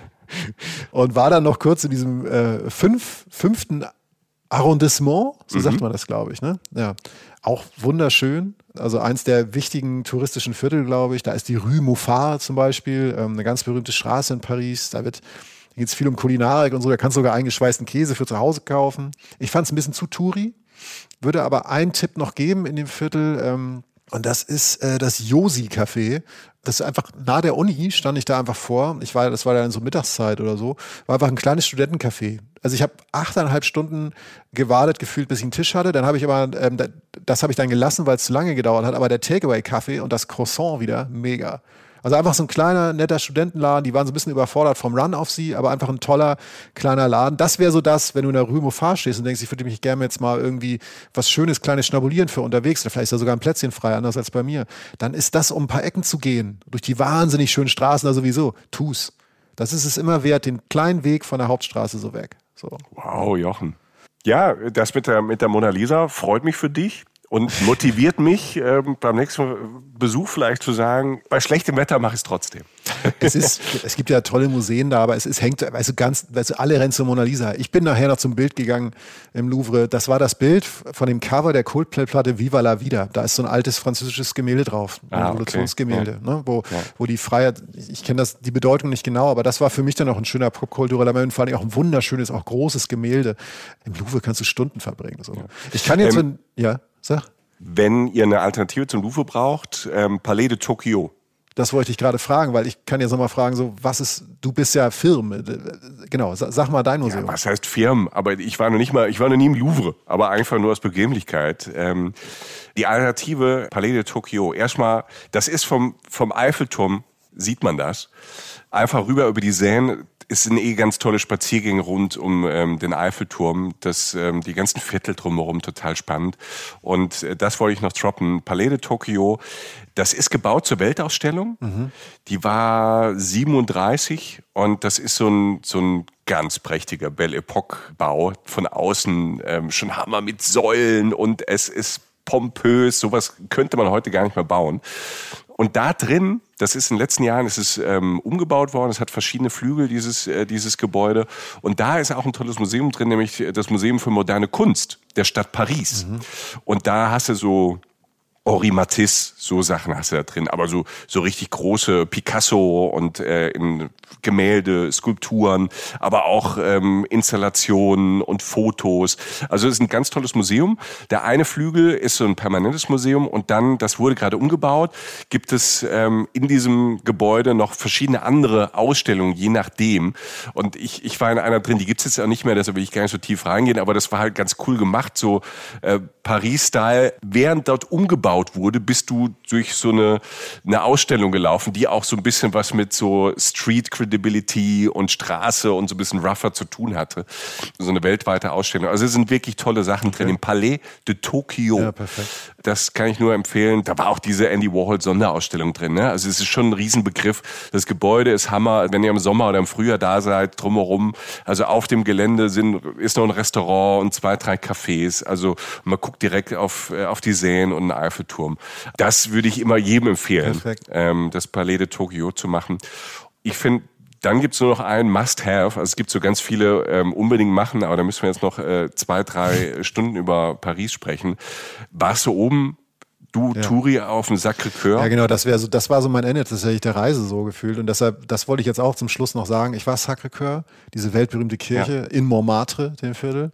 (laughs) und war dann noch kurz in diesem äh, fünf, fünften Arrondissement, so mhm. sagt man das, glaube ich. Ne? Ja. Auch wunderschön. Also eins der wichtigen touristischen Viertel, glaube ich. Da ist die Rue Moffat zum Beispiel, ähm, eine ganz berühmte Straße in Paris. Da wird geht es viel um Kulinarik und so. Da kannst du sogar eingeschweißten Käse für zu Hause kaufen. Ich fand es ein bisschen zu touri. Würde aber einen Tipp noch geben in dem Viertel. Ähm, und das ist äh, das Josi-Café. Das ist einfach nahe der Uni, stand ich da einfach vor. Ich war, das war dann so Mittagszeit oder so. War einfach ein kleines Studentencafé. Also ich habe achteinhalb Stunden gewartet, gefühlt, bis ich einen Tisch hatte. Dann habe ich aber, ähm, das habe ich dann gelassen, weil es zu lange gedauert hat. Aber der Takeaway-Kaffee und das Croissant wieder, mega. Also einfach so ein kleiner, netter Studentenladen, die waren so ein bisschen überfordert vom Run auf sie, aber einfach ein toller, kleiner Laden. Das wäre so das, wenn du in der Rue Mofar stehst und denkst, ich würde mich gerne jetzt mal irgendwie was Schönes, kleines schnabulieren für unterwegs, vielleicht ist da sogar ein Plätzchen frei, anders als bei mir. Dann ist das, um ein paar Ecken zu gehen, durch die wahnsinnig schönen Straßen da sowieso, tu's. Das ist es immer wert, den kleinen Weg von der Hauptstraße so weg. So. Wow, Jochen. Ja, das mit der, mit der Mona Lisa freut mich für dich und motiviert mich ähm, beim nächsten Besuch vielleicht zu sagen, bei schlechtem Wetter mache ich es trotzdem. Es, ist, es gibt ja tolle Museen da, aber es ist, hängt, du, ganz, du, alle rennen zur Mona Lisa. Ich bin nachher noch zum Bild gegangen im Louvre. Das war das Bild von dem Cover der Coldplay-Platte Viva la Vida. Da ist so ein altes französisches Gemälde drauf, ein ah, Revolutionsgemälde, okay. ne, wo, ja. wo die Freiheit, ich kenne das, die Bedeutung nicht genau, aber das war für mich dann auch ein schöner popkultureller Moment, vor allem auch ein wunderschönes, auch großes Gemälde. Im Louvre kannst du Stunden verbringen. So. Ja. Ich kann jetzt, ähm, wenn, ja. Sag. Wenn ihr eine Alternative zum Louvre braucht, ähm, Palais de Tokio. Das wollte ich gerade fragen, weil ich kann jetzt nochmal fragen, so, was ist, du bist ja Firmen. Genau, sag mal dein Museum. Ja, was heißt Firmen? Aber ich war noch nicht mal, ich war noch nie im Louvre, aber einfach nur aus Bequemlichkeit. Ähm, die Alternative Palais de Tokio. Erstmal, das ist vom, vom Eiffelturm, sieht man das. Einfach rüber über die Seine es sind eh ganz tolle Spaziergänge rund um ähm, den Eiffelturm, das, ähm, die ganzen Viertel drumherum total spannend. Und äh, das wollte ich noch droppen. Palais de Tokio, das ist gebaut zur Weltausstellung. Mhm. Die war 37 und das ist so ein, so ein ganz prächtiger Belle Epoque Bau. Von außen ähm, schon Hammer mit Säulen und es ist pompös, sowas könnte man heute gar nicht mehr bauen. Und da drin, das ist in den letzten Jahren, ist es ähm, umgebaut worden. Es hat verschiedene Flügel, dieses, äh, dieses Gebäude. Und da ist auch ein tolles Museum drin, nämlich das Museum für moderne Kunst der Stadt Paris. Mhm. Und da hast du so Henri Matisse, so Sachen hast du da drin, aber so so richtig große Picasso und äh, in Gemälde, Skulpturen, aber auch ähm, Installationen und Fotos. Also es ist ein ganz tolles Museum. Der eine Flügel ist so ein permanentes Museum und dann, das wurde gerade umgebaut, gibt es ähm, in diesem Gebäude noch verschiedene andere Ausstellungen, je nachdem. Und ich, ich war in einer drin, die gibt es jetzt auch nicht mehr, deshalb will ich gar nicht so tief reingehen, aber das war halt ganz cool gemacht, so äh, Paris-Style. Während dort umgebaut wurde, bist du durch so eine, eine Ausstellung gelaufen, die auch so ein bisschen was mit so Street Credibility und Straße und so ein bisschen rougher zu tun hatte. So eine weltweite Ausstellung. Also es sind wirklich tolle Sachen okay. drin. Im Palais de Tokio. Ja, perfekt. Das kann ich nur empfehlen. Da war auch diese Andy Warhol Sonderausstellung drin. Ne? Also es ist schon ein Riesenbegriff. Das Gebäude ist Hammer. Wenn ihr im Sommer oder im Frühjahr da seid, drumherum. Also auf dem Gelände sind, ist noch ein Restaurant und zwei, drei Cafés. Also man guckt direkt auf, äh, auf die Seen und einen Eiffelturm. Das würde ich immer jedem empfehlen, ähm, das Palais de Tokio zu machen ich finde, dann gibt's nur noch ein Must-Have. Also es gibt so ganz viele ähm, unbedingt machen, aber da müssen wir jetzt noch äh, zwei, drei (laughs) Stunden über Paris sprechen. Warst du oben du ja. Touri auf dem Sacré-Cœur. Ja, genau, das wäre so, das war so mein Ende tatsächlich der Reise so gefühlt. Und deshalb, das wollte ich jetzt auch zum Schluss noch sagen. Ich war Sacré-Cœur, diese weltberühmte Kirche ja. in Montmartre, dem Viertel.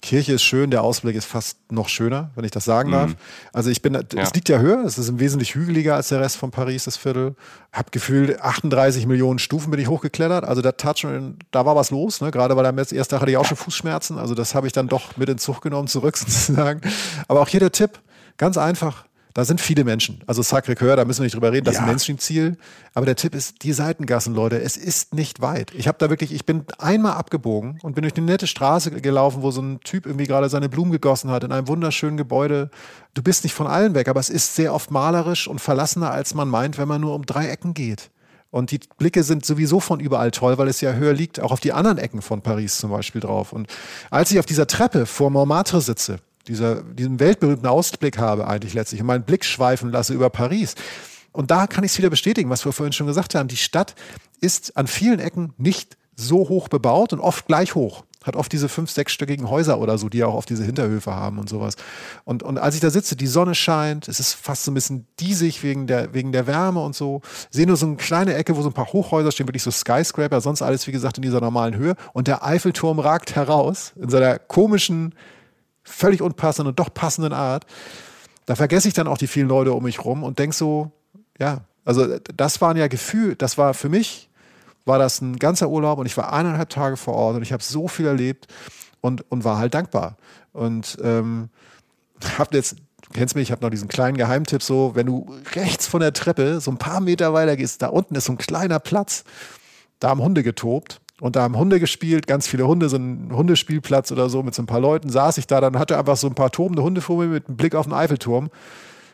Kirche ist schön, der Ausblick ist fast noch schöner, wenn ich das sagen mhm. darf. Also ich bin, ja. es liegt ja höher, es ist wesentlich hügeliger als der Rest von Paris, das Viertel. Hab gefühlt 38 Millionen Stufen bin ich hochgeklettert, also da tat schon, da war was los, ne? gerade weil am ersten Tag hatte ich auch schon Fußschmerzen, also das habe ich dann doch mit in Zug genommen, zurück (laughs) sozusagen. Aber auch hier der Tipp, ganz einfach, da sind viele Menschen. Also Sacré-Cœur, da müssen wir nicht drüber reden, das ja. ist ein Mainstream-Ziel. Aber der Tipp ist, die Seitengassen, Leute, es ist nicht weit. Ich habe da wirklich, ich bin einmal abgebogen und bin durch eine nette Straße gelaufen, wo so ein Typ irgendwie gerade seine Blumen gegossen hat in einem wunderschönen Gebäude. Du bist nicht von allen weg, aber es ist sehr oft malerisch und verlassener, als man meint, wenn man nur um drei Ecken geht. Und die Blicke sind sowieso von überall toll, weil es ja höher liegt, auch auf die anderen Ecken von Paris zum Beispiel drauf. Und als ich auf dieser Treppe vor Montmartre sitze, dieser, diesen weltberühmten Ausblick habe eigentlich letztlich und meinen Blick schweifen lasse über Paris. Und da kann ich es wieder bestätigen, was wir vorhin schon gesagt haben. Die Stadt ist an vielen Ecken nicht so hoch bebaut und oft gleich hoch. Hat oft diese fünf, sechsstöckigen Häuser oder so, die ja auch oft diese Hinterhöfe haben und sowas. Und, und als ich da sitze, die Sonne scheint, es ist fast so ein bisschen diesig wegen der, wegen der Wärme und so. Sehe nur so eine kleine Ecke, wo so ein paar Hochhäuser stehen, wirklich so Skyscraper, sonst alles, wie gesagt, in dieser normalen Höhe. Und der Eiffelturm ragt heraus in seiner komischen, völlig unpassenden und doch passenden Art, da vergesse ich dann auch die vielen Leute um mich rum und denke so, ja, also das waren ja Gefühl, das war für mich, war das ein ganzer Urlaub und ich war eineinhalb Tage vor Ort und ich habe so viel erlebt und, und war halt dankbar. Und ähm, habe jetzt, du kennst mich, ich habe noch diesen kleinen Geheimtipp so, wenn du rechts von der Treppe so ein paar Meter weiter gehst, da unten ist so ein kleiner Platz, da haben Hunde getobt und da haben Hunde gespielt, ganz viele Hunde, so ein Hundespielplatz oder so mit so ein paar Leuten. Saß ich da, dann hatte einfach so ein paar tobende Hunde vor mir mit einem Blick auf den Eiffelturm.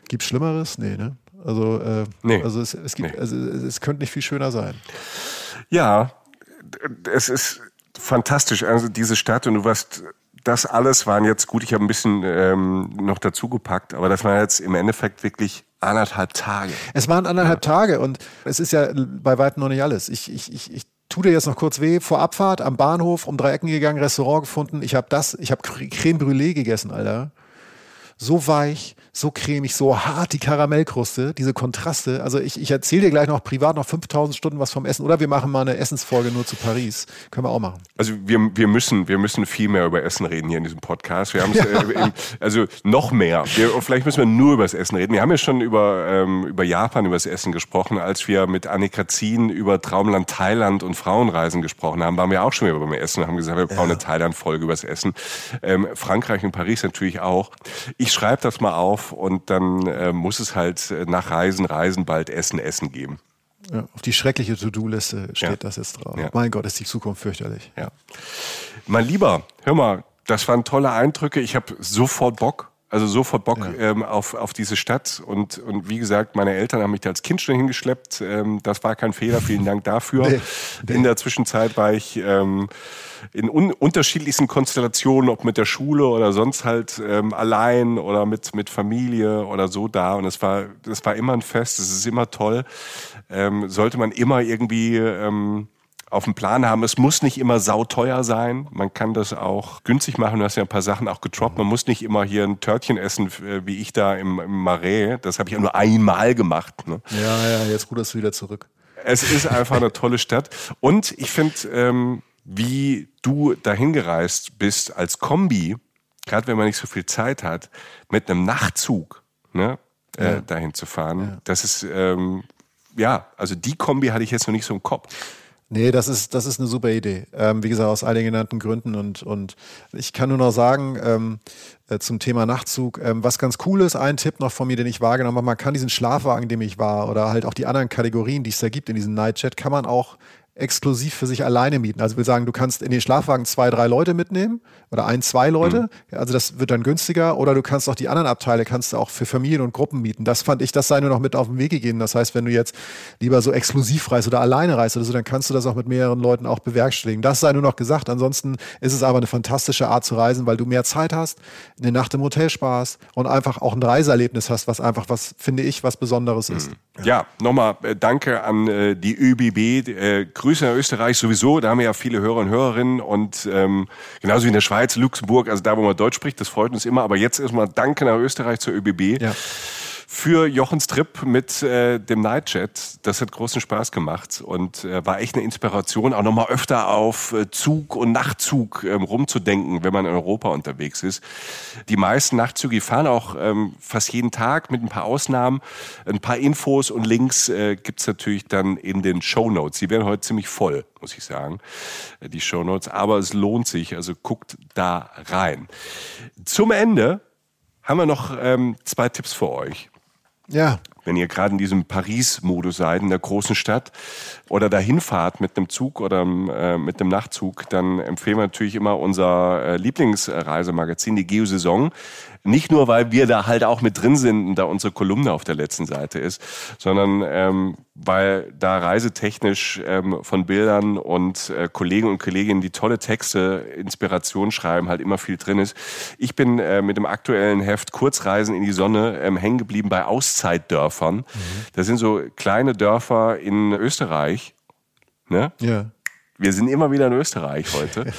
Gibt's Schlimmeres? Nee, ne? Also, äh, nee. also, es, es gibt, nee. also es könnte nicht viel schöner sein. Ja, es ist fantastisch. Also diese Stadt und du warst das alles waren jetzt gut, ich habe ein bisschen ähm, noch dazu gepackt, aber das war jetzt im Endeffekt wirklich anderthalb Tage. Es waren anderthalb ja. Tage und es ist ja bei weitem noch nicht alles. Ich, ich, ich, ich tut dir jetzt noch kurz weh. Vor Abfahrt am Bahnhof um drei Ecken gegangen, Restaurant gefunden. Ich habe das, ich habe Creme Brûlée gegessen, Alter. So weich, so cremig, so hart die Karamellkruste, diese Kontraste. Also ich, ich erzähle dir gleich noch privat noch 5000 Stunden was vom Essen. Oder wir machen mal eine Essensfolge nur zu Paris. Können wir auch machen. Also wir, wir, müssen, wir müssen viel mehr über Essen reden hier in diesem Podcast. Wir haben ja. äh, also noch mehr. Wir, vielleicht müssen wir nur über das Essen reden. Wir haben ja schon über, ähm, über Japan, über das Essen gesprochen. Als wir mit Annika Zien über Traumland Thailand und Frauenreisen gesprochen haben, waren wir auch schon wieder beim Essen und haben gesagt, wir brauchen ja. eine Thailand-Folge über das Essen. Ähm, Frankreich und Paris natürlich auch. Ich schreibe das mal auf und dann äh, muss es halt äh, nach Reisen, Reisen bald Essen, Essen geben. Ja, auf die schreckliche To-Do-Liste steht ja. das jetzt drauf. Ja. Mein Gott, ist die Zukunft fürchterlich. Ja. Mein Lieber, hör mal, das waren tolle Eindrücke. Ich habe sofort Bock Also sofort Bock ja. ähm, auf, auf diese Stadt. Und, und wie gesagt, meine Eltern haben mich da als Kind schon hingeschleppt. Ähm, das war kein Fehler. Vielen Dank dafür. (laughs) Nee, nee. In der Zwischenzeit war ich ähm, in un unterschiedlichsten Konstellationen, ob mit der Schule oder sonst halt ähm, allein oder mit, mit Familie oder so da. Und es war, das war immer ein Fest. Es ist immer toll. Ähm, sollte man immer irgendwie ähm, auf dem Plan haben. Es muss nicht immer sauteuer sein. Man kann das auch günstig machen. Du hast ja ein paar Sachen auch getroppt. Man muss nicht immer hier ein Törtchen essen, äh, wie ich da im, im Marais. Das habe ich ja nur einmal gemacht. Ne? Ja, ja, jetzt ruderst du wieder zurück. Es ist einfach eine tolle Stadt. Und ich finde, ähm, wie du dahin gereist bist als Kombi, gerade wenn man nicht so viel Zeit hat, mit einem Nachtzug ne, äh, ja. dahin zu fahren, ja. das ist, ähm, ja, also die Kombi hatte ich jetzt noch nicht so im Kopf. Nee, das ist, das ist eine super Idee. Ähm, wie gesagt, aus all den genannten Gründen. Und, und ich kann nur noch sagen, ähm, äh, zum Thema Nachtzug, ähm, was ganz cool ist, ein Tipp noch von mir, den ich wahrgenommen habe, man kann diesen Schlafwagen, in dem ich war, oder halt auch die anderen Kategorien, die es da gibt in diesem Nightjet, kann man auch exklusiv für sich alleine mieten. Also will sagen, du kannst in den Schlafwagen zwei, drei Leute mitnehmen oder ein, zwei Leute. Mhm. Also das wird dann günstiger. Oder du kannst auch die anderen Abteile kannst du auch für Familien und Gruppen mieten. Das fand ich, das sei nur noch mit auf den Weg gegeben. Das heißt, wenn du jetzt lieber so exklusiv reist oder alleine reist oder so, dann kannst du das auch mit mehreren Leuten auch bewerkstelligen. Das sei nur noch gesagt. Ansonsten ist es aber eine fantastische Art zu reisen, weil du mehr Zeit hast, eine Nacht im Hotel sparst und einfach auch ein Reiseerlebnis hast, was einfach was, finde ich, was Besonderes ist. Mhm. Ja, nochmal äh, danke an äh, die ÖBB. Äh, Grüße nach Österreich sowieso, da haben wir ja viele Hörer und Hörerinnen und ähm, genauso wie in der Schweiz, Luxemburg, also da, wo man Deutsch spricht, das freut uns immer. Aber jetzt erstmal Danke nach Österreich zur ÖBB. Ja für Jochens Trip mit äh, dem Nightjet. Das hat großen Spaß gemacht und äh, war echt eine Inspiration, auch nochmal öfter auf äh, Zug und Nachtzug ähm, rumzudenken, wenn man in Europa unterwegs ist. Die meisten Nachtzüge fahren auch ähm, fast jeden Tag mit ein paar Ausnahmen. Ein paar Infos und Links äh, gibt's natürlich dann in den Show Notes. Die werden heute ziemlich voll, muss ich sagen, äh, die Show Notes. Aber es lohnt sich, also guckt da rein. Zum Ende haben wir noch ähm, zwei Tipps für euch. Ja. Wenn ihr gerade in diesem Paris-Modus seid, in der großen Stadt, oder dahin fahrt mit einem Zug oder äh, mit einem Nachtzug, dann empfehlen wir natürlich immer unser äh, Lieblingsreisemagazin, die Geosaison. Nicht nur, weil wir da halt auch mit drin sind und da unsere Kolumne auf der letzten Seite ist, sondern ähm, weil da reisetechnisch ähm, von Bildern und äh, Kollegen und Kolleginnen, die tolle Texte, Inspiration schreiben, halt immer viel drin ist. Ich bin äh, mit dem aktuellen Heft Kurzreisen in die Sonne ähm, hängen geblieben bei Auszeitdörfern. Mhm. Das sind so kleine Dörfer in Österreich. Ne? Ja wir sind immer wieder in Österreich heute.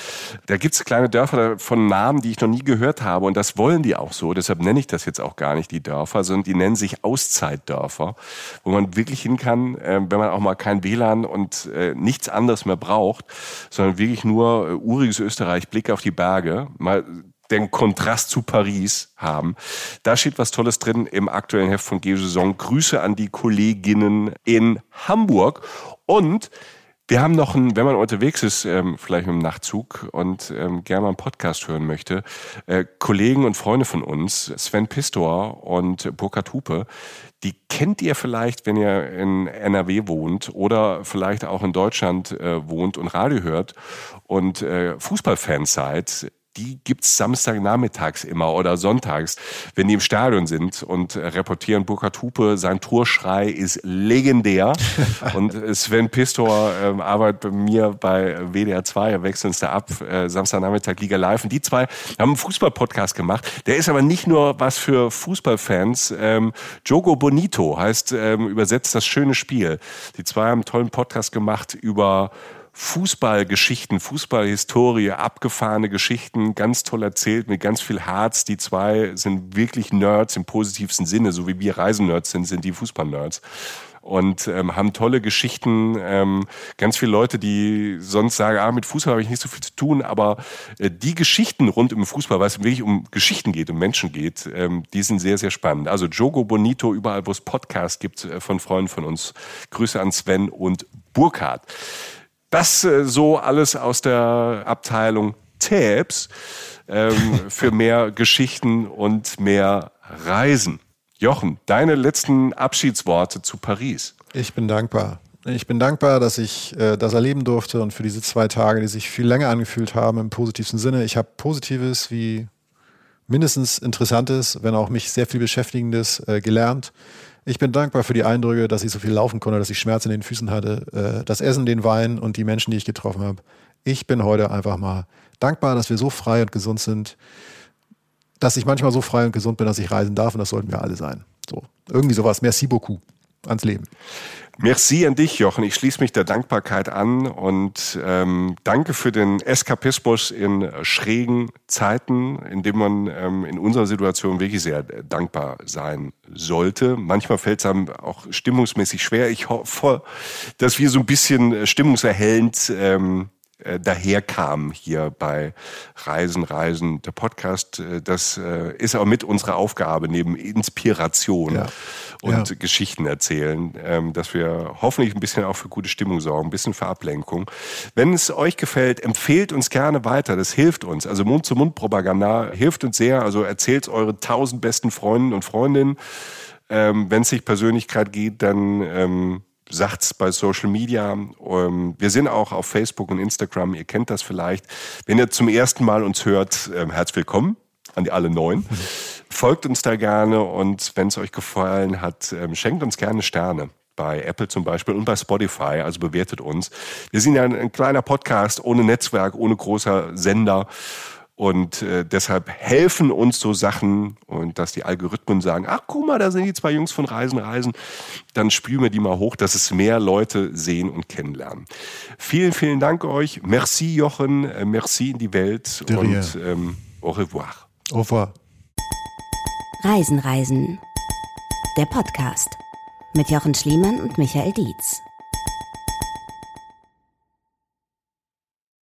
Da gibt's kleine Dörfer von Namen, die ich noch nie gehört habe. Und das wollen die auch so. Deshalb nenne ich das jetzt auch gar nicht die Dörfer, sondern die nennen sich Auszeitdörfer, wo man wirklich hin kann, äh, wenn man auch mal kein WLAN und äh, nichts anderes mehr braucht, sondern wirklich nur äh, uriges Österreich, Blick auf die Berge, mal den Kontrast zu Paris haben. Da steht was Tolles drin im aktuellen Heft von Geo-Saison. Grüße an die Kolleginnen in Hamburg. Und wir haben noch einen, wenn man unterwegs ist, ähm, vielleicht mit dem Nachtzug und ähm, gerne mal einen Podcast hören möchte, äh, Kollegen und Freunde von uns, Sven Pistor und Burkhard Hupe, die kennt ihr vielleicht, wenn ihr in NRW wohnt oder vielleicht auch in Deutschland äh, wohnt und Radio hört und äh, Fußballfans seid die gibt's Samstagnachmittags immer oder sonntags, wenn die im Stadion sind und reportieren. Burkhard Hupe, sein Torschrei ist legendär. (laughs) und Sven Pistor äh, arbeitet bei mir bei WDR 2, er wechselt uns da ab, äh, Samstagnachmittag Liga Live. Und die zwei haben einen Fußball-Podcast gemacht. Der ist aber nicht nur was für Fußballfans. Ähm, Jogo Bonito heißt ähm, übersetzt das schöne Spiel. Die zwei haben einen tollen Podcast gemacht über Fußballgeschichten, Fußballhistorie, abgefahrene Geschichten, ganz toll erzählt, mit ganz viel Herz. Die zwei sind wirklich Nerds im positivsten Sinne, so wie wir Reisennerds sind, sind die Fußballnerds und ähm, haben tolle Geschichten. Ähm, ganz viele Leute, die sonst sagen, ah, mit Fußball habe ich nicht so viel zu tun, aber äh, die Geschichten rund um Fußball, weil es wirklich um Geschichten geht, um Menschen geht, ähm, die sind sehr, sehr spannend. Also Jogo Bonito, überall, wo es Podcasts gibt äh, von Freunden von uns. Grüße an Sven und Burkhard. Das äh, so alles aus der Abteilung Tabs ähm, (laughs) für mehr Geschichten und mehr Reisen. Jochen, deine letzten Abschiedsworte zu Paris. Ich bin dankbar. Ich bin dankbar, dass ich äh, das erleben durfte und für diese zwei Tage, die sich viel länger angefühlt haben im positivsten Sinne. Ich habe Positives wie mindestens Interessantes, wenn auch mich sehr viel Beschäftigendes äh, gelernt. Ich bin dankbar für die Eindrücke, dass ich so viel laufen konnte, dass ich Schmerzen in den Füßen hatte, äh, das Essen, den Wein und die Menschen, die ich getroffen habe. Ich bin heute einfach mal dankbar, dass wir so frei und gesund sind, dass ich manchmal so frei und gesund bin, dass ich reisen darf und das sollten wir alle sein. So, irgendwie sowas. Merci beaucoup ans Leben. Merci an dich, Jochen. Ich schließe mich der Dankbarkeit an und ähm, danke für den Eskapismus in schrägen Zeiten, in dem man ähm, in unserer Situation wirklich sehr dankbar sein sollte. Manchmal fällt es einem auch stimmungsmäßig schwer. Ich hoffe, dass wir so ein bisschen stimmungserhellend ähm, äh, daherkam hier bei Reisen, Reisen, der Podcast. Äh, das äh, ist auch mit unserer Aufgabe neben Inspiration ja. und ja. Geschichten erzählen, ähm, dass wir hoffentlich ein bisschen auch für gute Stimmung sorgen, ein bisschen für Ablenkung. Wenn es euch gefällt, empfehlt uns gerne weiter. Das hilft uns. Also Mund-zu-Mund-Propaganda hilft uns sehr. Also erzählt eure tausend besten Freunden und Freundinnen. Ähm, Wenn es sich Persönlichkeit geht, dann ähm, sagt's bei Social Media. Ähm, wir sind auch auf Facebook und Instagram. Ihr kennt das vielleicht. Wenn ihr zum ersten Mal uns hört, ähm, herzlich willkommen an die alle Neuen. Folgt uns da gerne und wenn es euch gefallen hat, ähm, schenkt uns gerne Sterne bei Apple zum Beispiel und bei Spotify, also bewertet uns. Wir sind ja ein, kleiner Podcast ohne Netzwerk, ohne großer Sender und äh, deshalb helfen uns so Sachen und dass die Algorithmen sagen, ach guck mal, da sind die zwei Jungs von Reisen, Reisen, dann spülen wir die mal hoch, dass es mehr Leute sehen und kennenlernen. Vielen, vielen Dank euch. Merci Jochen, äh, merci in die Welt De und ähm, au revoir. Au revoir. Reisen, Reisen. Der Podcast mit Jochen Schliemann und Michael Dietz.